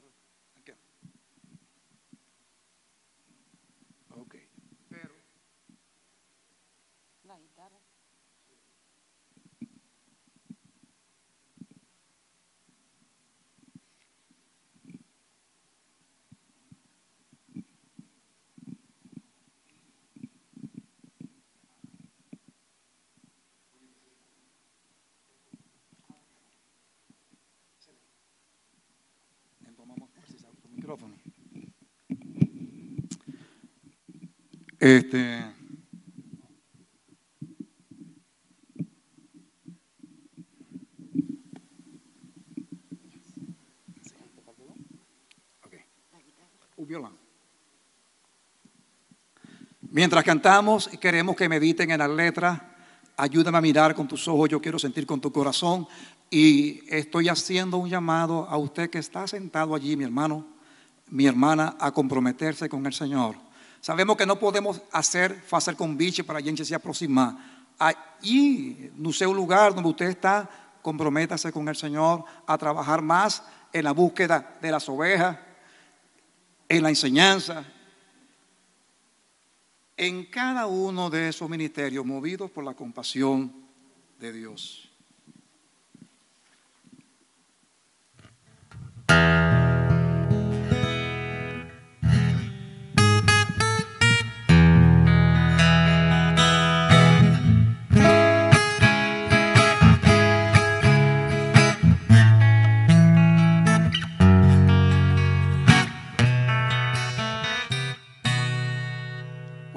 Este. Mientras cantamos, queremos que mediten en la letra. Ayúdame a mirar con tus ojos, yo quiero sentir con tu corazón. Y estoy haciendo un llamado a usted que está sentado allí, mi hermano, mi hermana, a comprometerse con el Señor. Sabemos que no podemos hacer, hacer convite para a gente se aproximar. Aí, no seu lugar donde usted está, comprométase con el Señor a trabajar más en la búsqueda de las ovejas, en la enseñanza, en cada uno de esos ministerios movidos por la compasión de Dios.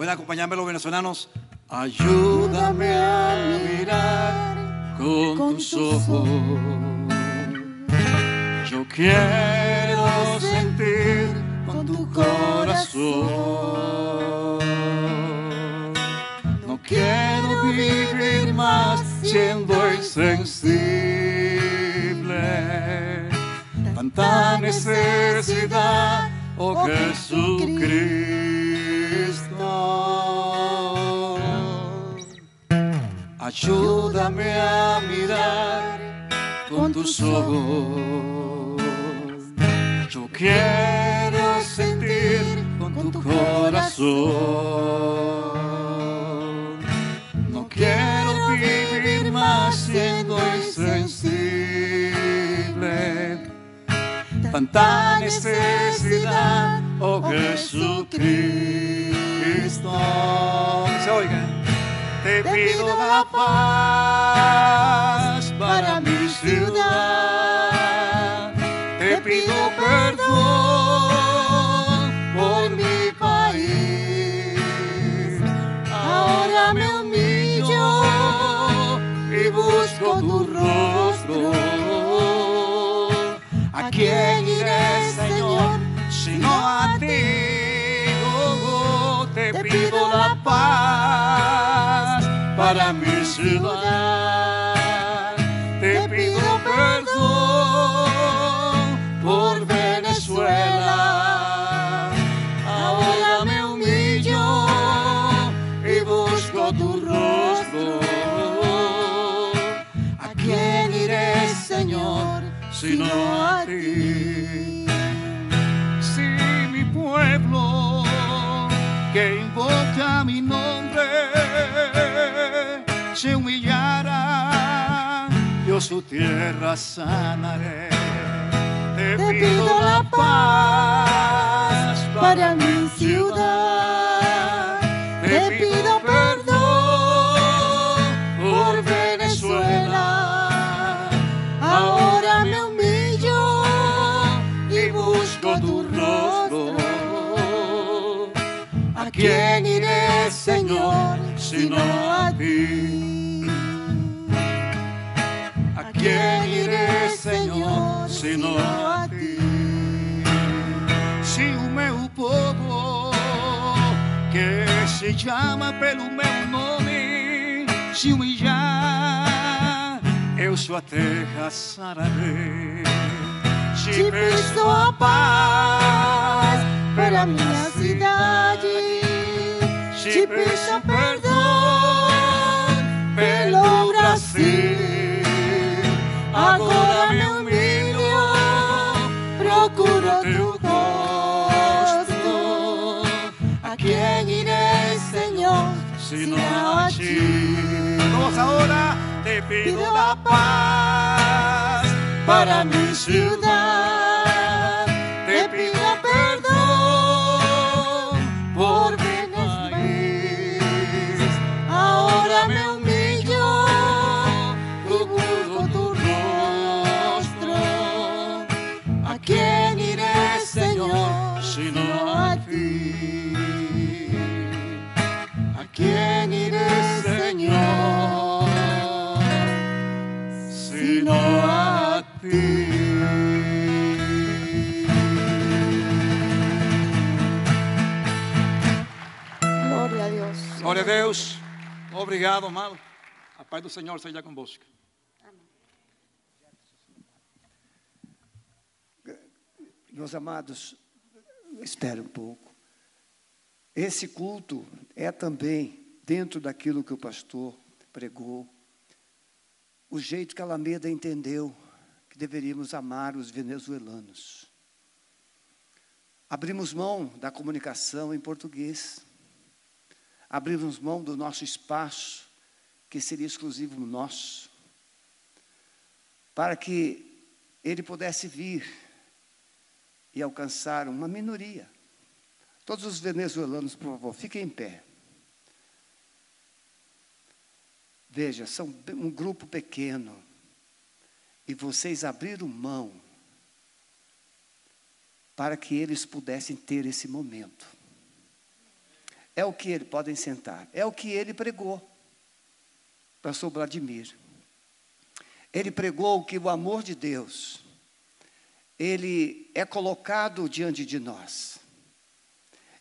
Pueden acompañarme los venezolanos. Ayúdame a mirar con tus ojos. Yo quiero sentir con tu corazón. No quiero vivir más siendo insensible. Tanta necesidad, oh Jesucristo. Ayúdame a mirar con tus ojos. Yo quiero sentir con tu corazón. No quiero vivir más siendo insensible. Tanta necesidad, oh Jesucristo está. Que se oiga. Te, pido, la paz para mi ciudad. Te pido perdón por mi país. Ahora me humillo y busco tu rostro. ¿A quién iré, Señor, sino a ti? Te pido la paz para mi ciudad. Te pido perdón por Venezuela. Ahora me humillo y busco tu rostro. ¿A quién iré, Señor, sino a ti? Si mi pueblo que invoca mi nombre se humillara, yo su tierra sanaré. Te pido la paz para mi ciudad. Te pido perdón quién iré, Señor, sino a ti? ¿A quién iré, Señor, sino a ti? Se o meu povo que se chama pelo meu nome se humilhar, eu sua terra sararei. Te peço a paz pela minha cidade. Te peço perdão pelo Brasil. Agora me humilho, procuro teu rosto. ¿A quién iré, Señor, sino a ti? Vamos ahora, te pido la paz para mi ciudad. Deus. Glória a Deus. Obrigado, amado. A paz do Senhor seja convosco. Meus amados, espere um pouco. Esse culto é também dentro daquilo que o pastor pregou, o jeito que a Alameda entendeu que deveríamos amar os venezuelanos. Abrimos mão da comunicação em português, abrimos mão do nosso espaço, que seria exclusivo nosso, para que ele pudesse vir e alcançar uma minoria. Todos os venezuelanos, por favor, fiquem em pé. Veja, são um grupo pequeno. E vocês abriram mão para que eles pudessem ter esse momento. É o que ele podem sentar. É o que ele pregou. Pastor Vladimir. Ele pregou que o amor de Deus ele é colocado diante de nós.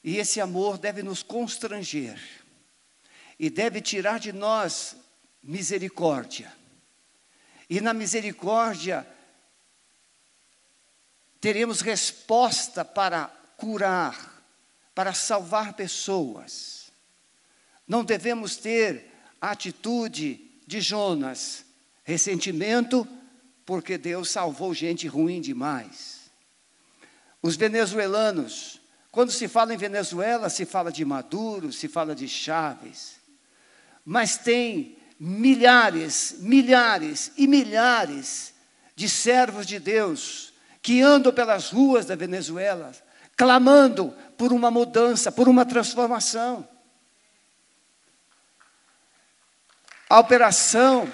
E esse amor deve nos constranger e deve tirar de nós misericórdia. E na misericórdia teremos resposta para curar, para salvar pessoas. Não devemos ter a atitude de Jonas, ressentimento, porque Deus salvou gente ruim demais. Os venezuelanos, quando se fala em Venezuela, se fala de Maduro, se fala de Chaves, mas tem milhares, milhares e milhares de servos de Deus que andam pelas ruas da Venezuela, clamando por uma mudança, por uma transformação. A operação,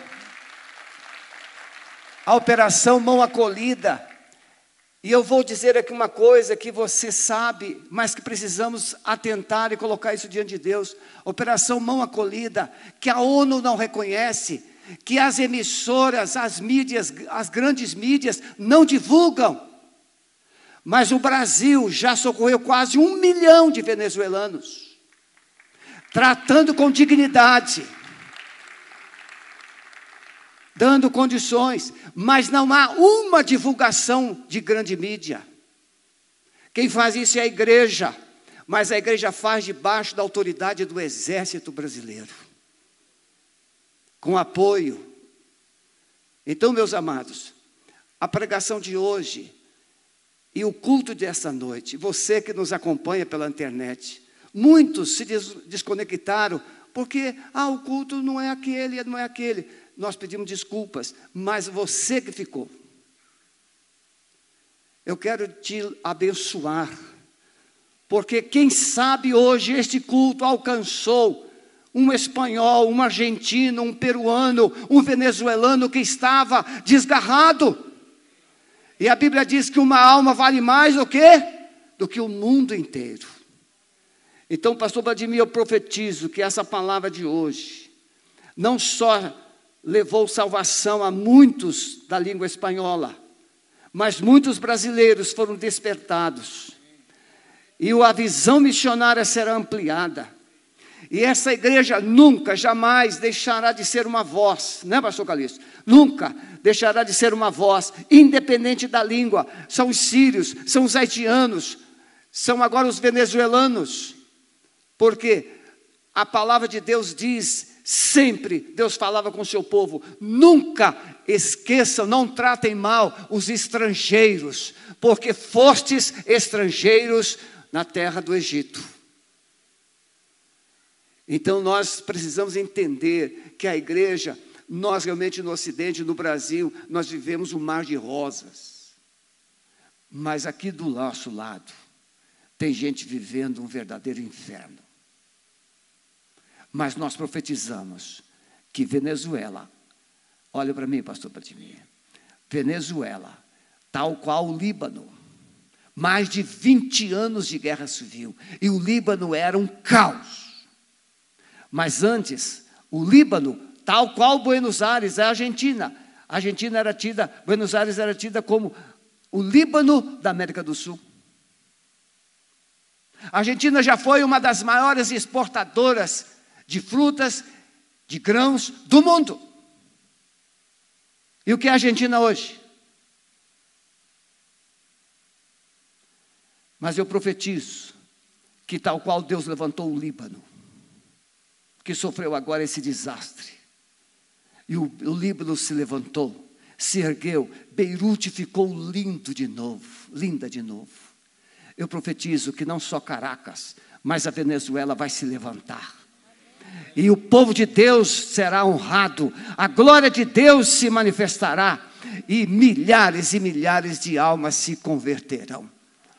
a operação mão acolhida, e eu vou dizer aqui uma coisa que você sabe, mas que precisamos atentar e colocar isso diante de Deus. Operação Mão Acolhida, que a ONU não reconhece, que as emissoras, as mídias, as grandes mídias não divulgam. Mas o Brasil já socorreu quase um milhão de venezuelanos, tratando com dignidade, dando condições, mas não há uma divulgação de grande mídia. Quem faz isso é a igreja, mas a igreja faz debaixo da autoridade do exército brasileiro, com apoio. Então, meus amados, a pregação de hoje e o culto dessa noite, você que nos acompanha pela internet, muitos se des desconectaram porque, ah, o culto não é aquele, não é aquele. Nós pedimos desculpas, mas você que ficou. Eu quero te abençoar, porque quem sabe hoje este culto alcançou um espanhol, um argentino, um peruano, um venezuelano que estava desgarrado e a Bíblia diz que uma alma vale mais do que do que o mundo inteiro. Então, pastor Vladimir, eu profetizo que essa palavra de hoje não só levou salvação a muitos da língua espanhola, mas muitos brasileiros foram despertados. E a visão missionária será ampliada. E essa igreja nunca, jamais deixará de ser uma voz, né, pastor Calixto? Nunca deixará de ser uma voz, independente da língua. São os sírios, são os haitianos, são agora os venezuelanos. Porque a palavra de Deus diz, sempre Deus falava com o seu povo: nunca esqueçam, não tratem mal os estrangeiros, porque fostes estrangeiros na terra do Egito. Então nós precisamos entender que a igreja nós realmente no Ocidente, no Brasil, nós vivemos um mar de rosas. Mas aqui do nosso lado, tem gente vivendo um verdadeiro inferno. Mas nós profetizamos que Venezuela, olha para mim, pastor Patimir, Venezuela, tal qual o Líbano, mais de 20 anos de guerra civil, e o Líbano era um caos. Mas antes, o Líbano tal qual Buenos Aires, a Argentina. A Argentina era tida, Buenos Aires era tida como o Líbano da América do Sul. A Argentina já foi uma das maiores exportadoras de frutas, de grãos do mundo. E o que é a Argentina hoje? Mas eu profetizo que, tal qual Deus levantou o Líbano, que sofreu agora esse desastre, e o, o Líbano se levantou, se ergueu, Beirute ficou lindo de novo, linda de novo. Eu profetizo que não só Caracas, mas a Venezuela vai se levantar. E o povo de Deus será honrado, a glória de Deus se manifestará, e milhares e milhares de almas se converterão.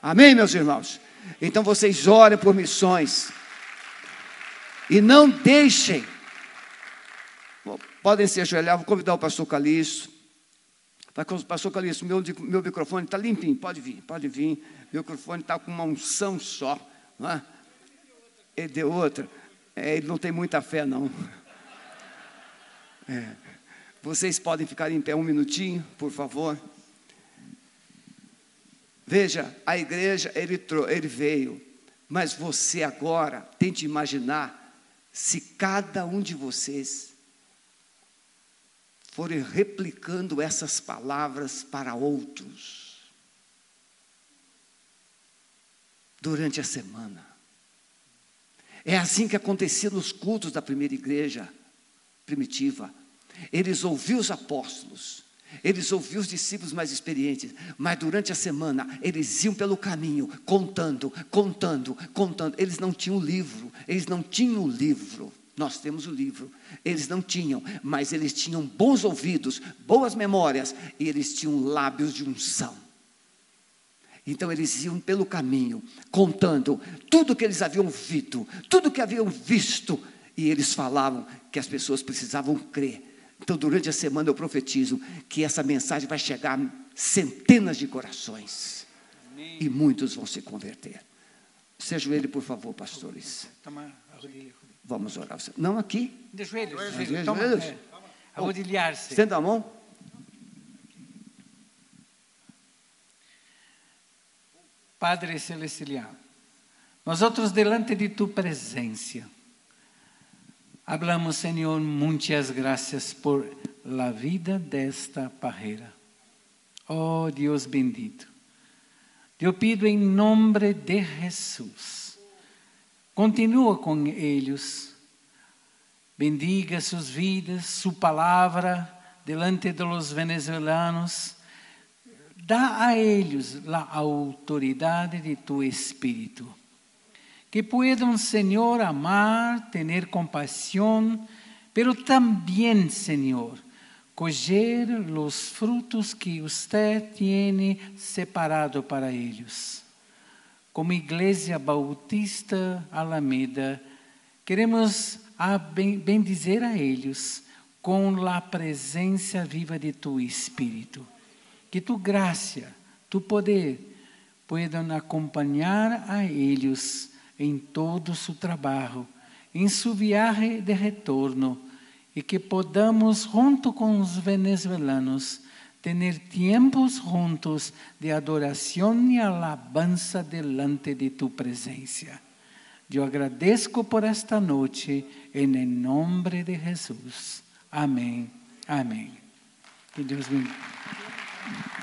Amém, meus irmãos? Então vocês orem por missões. E não deixem Podem se ajoelhar, vou convidar o pastor Calixto. Pastor Calixto, meu, meu microfone está limpinho, pode vir, pode vir. Meu microfone está com uma unção só. Não é? Ele deu outra. É, ele não tem muita fé, não. É. Vocês podem ficar em pé um minutinho, por favor. Veja, a igreja, ele, ele veio, mas você agora tente imaginar se cada um de vocês forem replicando essas palavras para outros durante a semana. É assim que acontecia nos cultos da primeira igreja primitiva. Eles ouviam os apóstolos, eles ouviam os discípulos mais experientes, mas durante a semana eles iam pelo caminho, contando, contando, contando. Eles não tinham livro, eles não tinham livro. Nós temos o livro. Eles não tinham, mas eles tinham bons ouvidos, boas memórias e eles tinham lábios de unção. Então eles iam pelo caminho, contando tudo que eles haviam ouvido, tudo que haviam visto, e eles falavam que as pessoas precisavam crer. Então, durante a semana, eu profetizo que essa mensagem vai chegar a centenas de corações Amém. e muitos vão se converter. Seja ele, por favor, pastores. Vamos orar. Não aqui. De joelhos. De joelhos. Arrodilhar-se. Estenda a mão. Padre Celestial, nosotros delante de tu presencia, hablamos, Señor, muchas gracias por la vida de esta parreira. Oh Dios bendito, eu pido em nome de Jesus, continua com eles, bendiga suas vidas, sua palavra delante de los venezuelanos, dá a eles a autoridade de tu Espírito. Que puedan, Senhor, amar, ter compaixão, pero também, Senhor, colher os frutos que usted tiene separado para eles. Como Igreja Bautista Alameda, queremos bendizer a eles com a presença viva de tu Espírito. Que tu graça, tu poder, puedan acompanhar a eles em todo su trabalho, em su viaje de retorno e que podamos, junto com os venezuelanos, ter tempos juntos de adoração e alabança delante de tu presença. Eu agradeço por esta noite, em nome de Jesus. Amém. Amém. Que Deus bendiga.